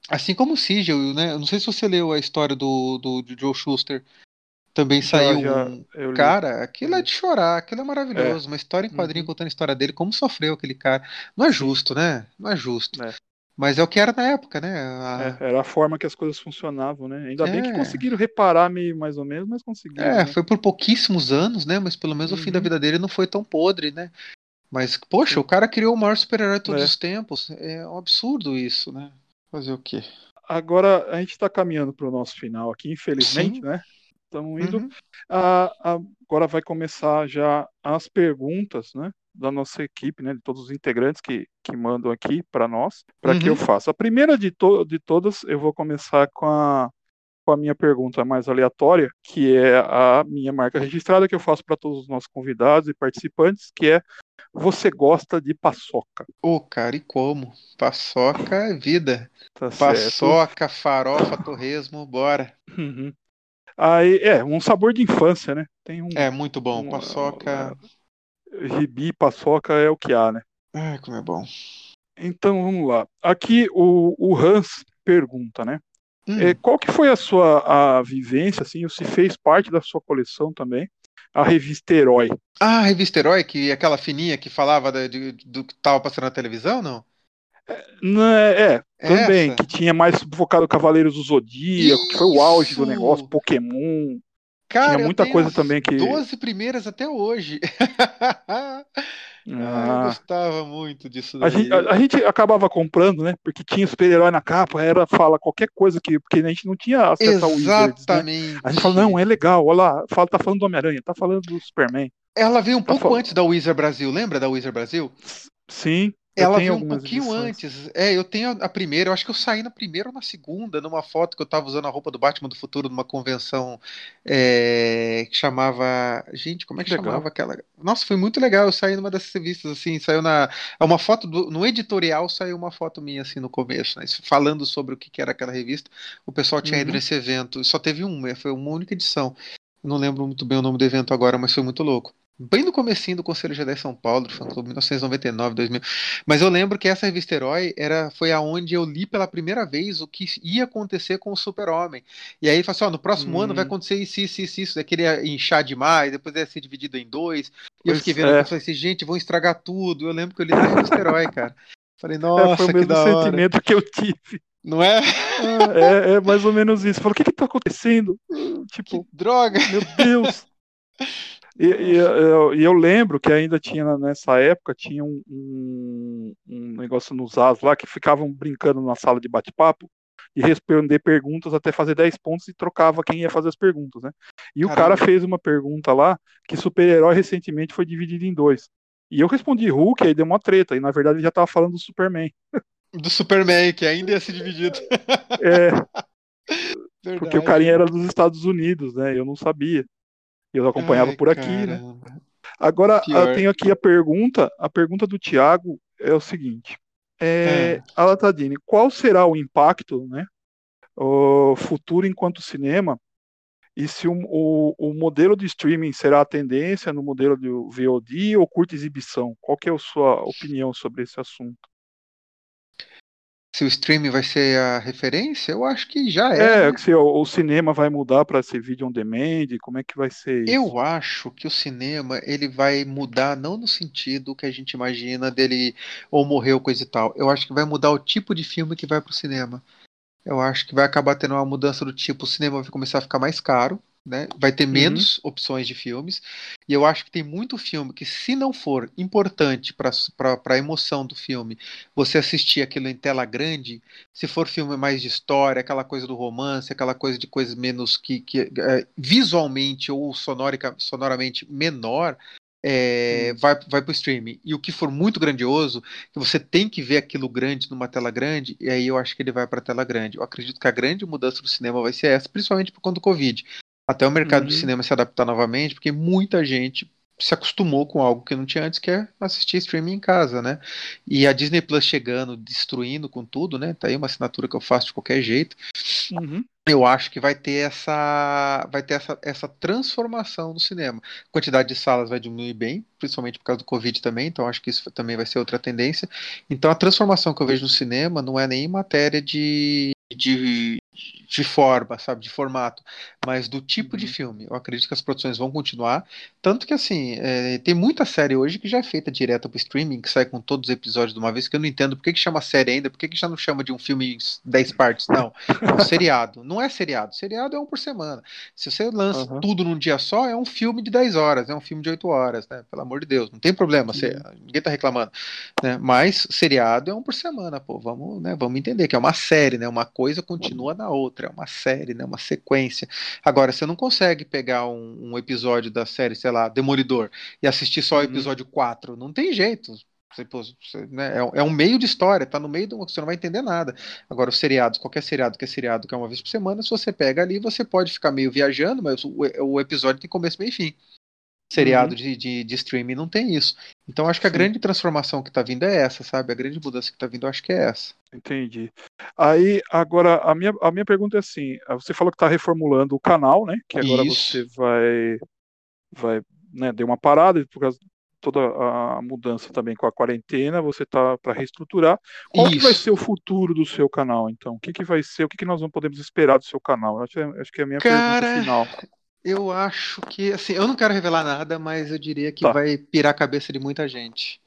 Assim como o Sigil, né? Eu não sei se você leu a história do, do, do Joe Schuster. Também já, saiu já, um. Cara, aquilo é de chorar, aquilo é maravilhoso. É. Uma história em quadrinho uhum. contando a história dele, como sofreu aquele cara. Não é justo, né? Não é justo. É. Mas é o que era na época, né? A... É, era a forma que as coisas funcionavam, né? Ainda bem que é. conseguiram reparar meio mais ou menos, mas conseguiram. É, né? foi por pouquíssimos anos, né? Mas pelo menos uhum. o fim da uhum. vida dele não foi tão podre, né? Mas, poxa, Sim. o cara criou o maior super-herói de todos é. os tempos. É um absurdo isso, né? Fazer o quê? Agora, a gente está caminhando para o nosso final aqui, infelizmente, Sim. né? Estamos indo. Uhum. A, a, agora vai começar já as perguntas, né? Da nossa equipe, né? De todos os integrantes que, que mandam aqui para nós, para uhum. que eu uhum. faça. A primeira de, to de todas, eu vou começar com a, com a minha pergunta mais aleatória, que é a minha marca registrada que eu faço para todos os nossos convidados e participantes, que é você gosta de paçoca? Ô, oh, cara, e como? Paçoca é vida. Tá paçoca, certo. farofa, torresmo, bora. Uhum. Aí, é, um sabor de infância, né? Tem um, é, muito bom. Um, paçoca. Uh, ribi, paçoca é o que há, né? Ai, como é bom. Então, vamos lá. Aqui o, o Hans pergunta, né? Hum. É, qual que foi a sua a vivência, assim, ou se fez parte da sua coleção também, a revista Herói? Ah, a revista Herói, que aquela fininha que falava de, de, do que estava passando na televisão, não? É, é também, Essa? que tinha mais focado Cavaleiros do Zodíaco, Isso. que foi o auge do negócio, Pokémon. Cara, tinha muita coisa também que. 12 primeiras até hoje. Ah, eu gostava muito disso daí. A gente, a, a gente acabava comprando, né? Porque tinha super-herói na capa, era fala qualquer coisa que. Porque a gente não tinha acesso ao Wizards. Né? A gente fala, não, é legal, olha lá, fala, tá falando do Homem-Aranha, tá falando do Superman. Ela veio um tá pouco fal... antes da Wizard Brasil, lembra da Wizard Brasil? Sim. Ela veio um pouquinho edições. antes. É, eu tenho a primeira, eu acho que eu saí na primeira ou na segunda, numa foto que eu tava usando a roupa do Batman do Futuro numa convenção é, que chamava. Gente, como é que, que chamava legal. aquela. Nossa, foi muito legal. Eu saí numa dessas revistas, assim, saiu na. É uma foto do... no editorial saiu uma foto minha assim no começo, né? Falando sobre o que era aquela revista. O pessoal tinha uhum. ido nesse evento. Só teve um, foi uma única edição. Não lembro muito bem o nome do evento agora, mas foi muito louco bem no comecinho do Conselho Jedi São Paulo, do Fã-Clube, 1999, 2000. Mas eu lembro que essa revista Herói era, foi aonde eu li pela primeira vez o que ia acontecer com o Super-Homem. E aí ele falou assim, ó, no próximo hum. ano vai hum. acontecer isso, isso, isso, isso. Daí queria inchar demais, depois ia ser dividido em dois. E eu fiquei vendo, é. eu falei assim, gente, vão estragar tudo. Eu lembro que eu li na revista Herói, cara. Falei, nossa, é, foi o mesmo sentimento que eu tive. Não é? é? É, mais ou menos isso. Falei, o que que tá acontecendo? Tipo, que droga! Meu Deus! E, e eu, eu, lembro que ainda tinha nessa época tinha um, um, um negócio nos AS lá que ficavam brincando na sala de bate-papo e responder perguntas até fazer 10 pontos e trocava quem ia fazer as perguntas, né? E Caramba. o cara fez uma pergunta lá que super-herói recentemente foi dividido em dois. E eu respondi Hulk, aí deu uma treta, e na verdade ele já tava falando do Superman. Do Superman, que ainda ia ser dividido. É. Verdade. Porque o carinha era dos Estados Unidos, né? Eu não sabia. Eu acompanhava Ai, por aqui, né? caramba. né? Agora, eu tenho aqui a pergunta. A pergunta do Tiago é o seguinte: é, é. Alatadine, qual será o impacto, né? O futuro enquanto cinema e se o, o, o, modelo de streaming será a tendência no modelo de VOD ou curta exibição? Qual é a sua opinião sobre esse assunto? Se o streaming vai ser a referência, eu acho que já é. É, né? se o, o, cinema vai mudar para ser vídeo on demand, como é que vai ser isso? Eu acho que o cinema ele vai mudar não no sentido que a gente imagina dele ou morreu coisa e tal. Eu acho que vai mudar o tipo de filme que vai para o cinema. Eu acho que vai acabar tendo uma mudança do tipo, o cinema vai começar a ficar mais caro, né? Vai ter uhum. menos uhum. opções de filmes. E eu acho que tem muito filme que, se não for importante para a emoção do filme, você assistir aquilo em tela grande, se for filme mais de história, aquela coisa do romance, aquela coisa de coisas menos que, que é, visualmente ou sonorica, sonoramente menor, é, vai, vai para o streaming. E o que for muito grandioso, que você tem que ver aquilo grande numa tela grande, e aí eu acho que ele vai para a tela grande. Eu acredito que a grande mudança do cinema vai ser essa, principalmente por conta do Covid até o mercado uhum. do cinema se adaptar novamente, porque muita gente se acostumou com algo que não tinha antes, que é assistir streaming em casa, né? E a Disney Plus chegando, destruindo com tudo, né? Tá aí uma assinatura que eu faço de qualquer jeito. Uhum. Eu acho que vai ter essa vai ter essa, essa transformação no cinema. A quantidade de salas vai diminuir bem, principalmente por causa do Covid também, então acho que isso também vai ser outra tendência. Então a transformação que eu vejo no cinema não é nem em matéria de, de de forma, sabe, de formato, mas do tipo de uhum. filme. Eu acredito que as produções vão continuar. Tanto que, assim, é, tem muita série hoje que já é feita direto pro streaming, que sai com todos os episódios de uma vez, que eu não entendo por que, que chama série ainda, por que, que já não chama de um filme em 10 partes? Não, é um seriado. Não é seriado. Seriado é um por semana. Se você lança uhum. tudo num dia só, é um filme de 10 horas, é um filme de 8 horas, né? Pelo amor de Deus, não tem problema, você, ninguém tá reclamando. Né? Mas seriado é um por semana, pô. Vamos, né, vamos entender que é uma série, né? Uma coisa continua na outra, é uma série, né? Uma sequência. Agora, você não consegue pegar um, um episódio da série, sei lá, Demolidor, e assistir só o uhum. episódio uhum. 4. Não tem jeito. Você, você, né, é, é, um meio de história, tá no meio do. Você não vai entender nada. Agora, os seriados, qualquer seriado que é seriado, que é uma vez por semana, se você pega ali, você pode ficar meio viajando, mas o, o episódio tem começo, meio e fim seriado uhum. de, de, de, streaming não tem isso. Então acho que a Sim. grande transformação que está vindo é essa, sabe? A grande mudança que está vindo, acho que é essa. Entendi. Aí, agora, a minha, a minha pergunta é assim: você falou que está reformulando o canal, né? Que agora isso. você vai. vai né, deu uma parada por causa toda a mudança também com a quarentena, você tá para reestruturar. Qual que vai ser o futuro do seu canal, então? O que, que vai ser? O que, que nós não podemos esperar do seu canal? Acho, acho que é a minha Cara, pergunta final. Eu acho que, assim, eu não quero revelar nada, mas eu diria que tá. vai pirar a cabeça de muita gente.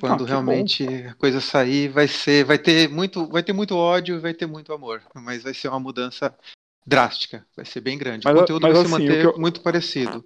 Quando ah, realmente bom. a coisa sair, vai ser, vai ter muito, vai ter muito ódio e vai ter muito amor, mas vai ser uma mudança drástica, vai ser bem grande. Mas, o conteúdo vai assim, se manter eu... muito parecido. O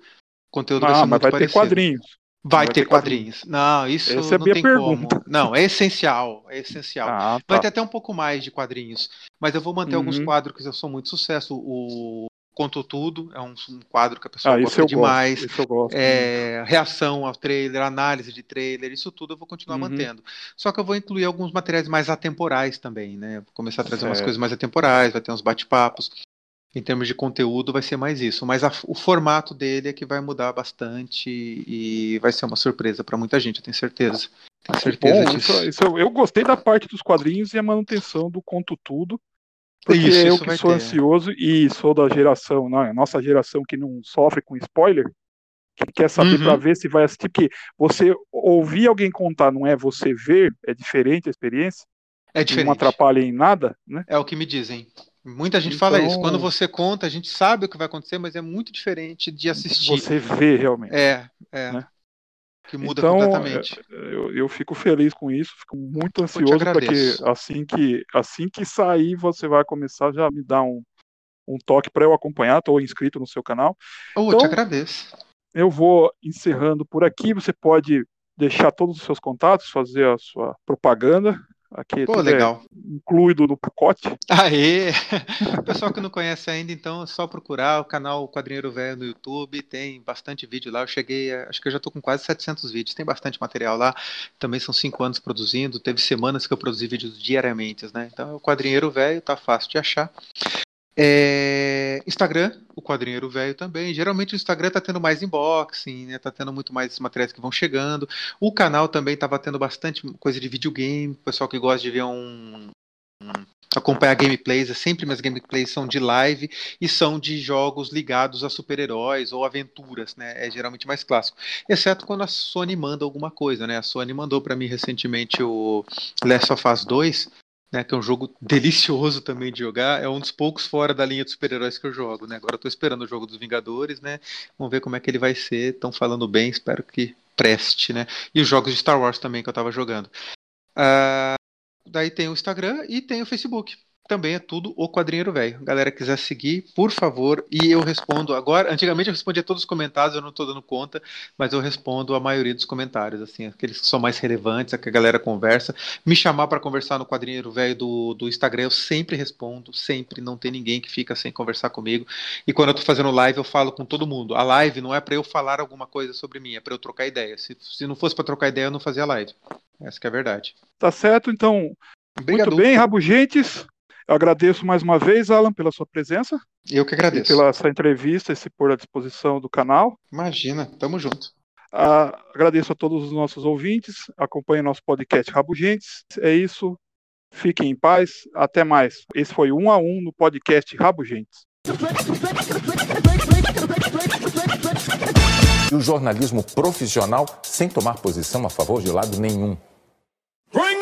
conteúdo vai ser muito vai parecido. ter quadrinhos. Vai, vai ter, ter quadrinhos. quadrinhos. Não, isso Essa é não é tem pergunta. como. Não, é essencial, é essencial. Ah, tá. Vai ter até um pouco mais de quadrinhos, mas eu vou manter uhum. alguns quadros que são muito sucesso. O Contou Tudo, é um, um, quadro que a pessoa ah, gosta demais. Gosto, é, reação ao trailer, análise de trailer, isso tudo eu vou continuar uhum. mantendo. Só que eu vou incluir alguns materiais mais atemporais também, né? Vou começar a trazer umas coisas mais atemporais, vai ter uns bate-papos. Em termos de conteúdo, vai ser mais isso. Mas a, o formato dele é que vai mudar bastante e vai ser uma surpresa para muita gente, eu tenho certeza. Tenho certeza Bom, disso. Isso, isso, eu gostei da parte dos quadrinhos e a manutenção do Conto Tudo. Porque isso, eu que sou ter. ansioso e sou da geração, a nossa geração que não sofre com spoiler, que quer saber uhum. para ver se vai assistir, porque você ouvir alguém contar, não é você ver, é diferente a experiência. É diferente. Não atrapalha em nada, né? É o que me dizem. Muita gente então, fala isso. Quando você conta, a gente sabe o que vai acontecer, mas é muito diferente de assistir. Você vê realmente. É, é. Né? Que muda então, completamente. É, eu, eu fico feliz com isso, fico muito ansioso para que assim que assim que sair você vai começar já me dar um, um toque para eu acompanhar, estou inscrito no seu canal. Oh, então, te agradeço. Eu vou encerrando por aqui, você pode deixar todos os seus contatos, fazer a sua propaganda, Aqui Pô, legal. É incluído no pacote. Aê! O pessoal que não conhece ainda, então é só procurar o canal Quadrinheiro Velho no YouTube, tem bastante vídeo lá. Eu cheguei, a, acho que eu já estou com quase 700 vídeos, tem bastante material lá. Também são cinco anos produzindo, teve semanas que eu produzi vídeos diariamente, né? Então é o Quadrinheiro Velho, tá fácil de achar. É... Instagram, o quadrinheiro velho também. Geralmente o Instagram tá tendo mais unboxing, né? Tá tendo muito mais materiais que vão chegando. O canal também tava tendo bastante coisa de videogame. Pessoal que gosta de ver um, um acompanhar gameplays, é sempre minhas gameplays são de live e são de jogos ligados a super-heróis ou aventuras, né? É geralmente mais clássico. Exceto quando a Sony manda alguma coisa, né? A Sony mandou para mim recentemente o Last of Us 2 né, que é um jogo delicioso também de jogar. É um dos poucos fora da linha de super-heróis que eu jogo, né? Agora tô esperando o jogo dos Vingadores, né? Vamos ver como é que ele vai ser. Estão falando bem, espero que preste, né? E os jogos de Star Wars também que eu tava jogando. Uh, daí tem o Instagram e tem o Facebook também é tudo o Quadrinheiro Velho. Galera quiser seguir, por favor, e eu respondo agora. Antigamente eu respondia todos os comentários, eu não estou dando conta, mas eu respondo a maioria dos comentários, assim, aqueles que são mais relevantes, a que a galera conversa. Me chamar para conversar no Quadrinheiro Velho do, do Instagram, eu sempre respondo, sempre, não tem ninguém que fica sem conversar comigo. E quando eu estou fazendo live, eu falo com todo mundo. A live não é para eu falar alguma coisa sobre mim, é para eu trocar ideia. Se, se não fosse para trocar ideia, eu não fazia live. Essa é a verdade. Tá certo, então. Obrigado. Muito bem, Rabugentes. Eu agradeço mais uma vez, Alan, pela sua presença. Eu que agradeço. pela essa entrevista e se pôr à disposição do canal. Imagina, tamo junto. Ah, agradeço a todos os nossos ouvintes. Acompanhem nosso podcast Rabugentes. É isso. Fiquem em paz. Até mais. Esse foi um a um no podcast Rabugentes. E o jornalismo profissional sem tomar posição a favor de lado nenhum. Bring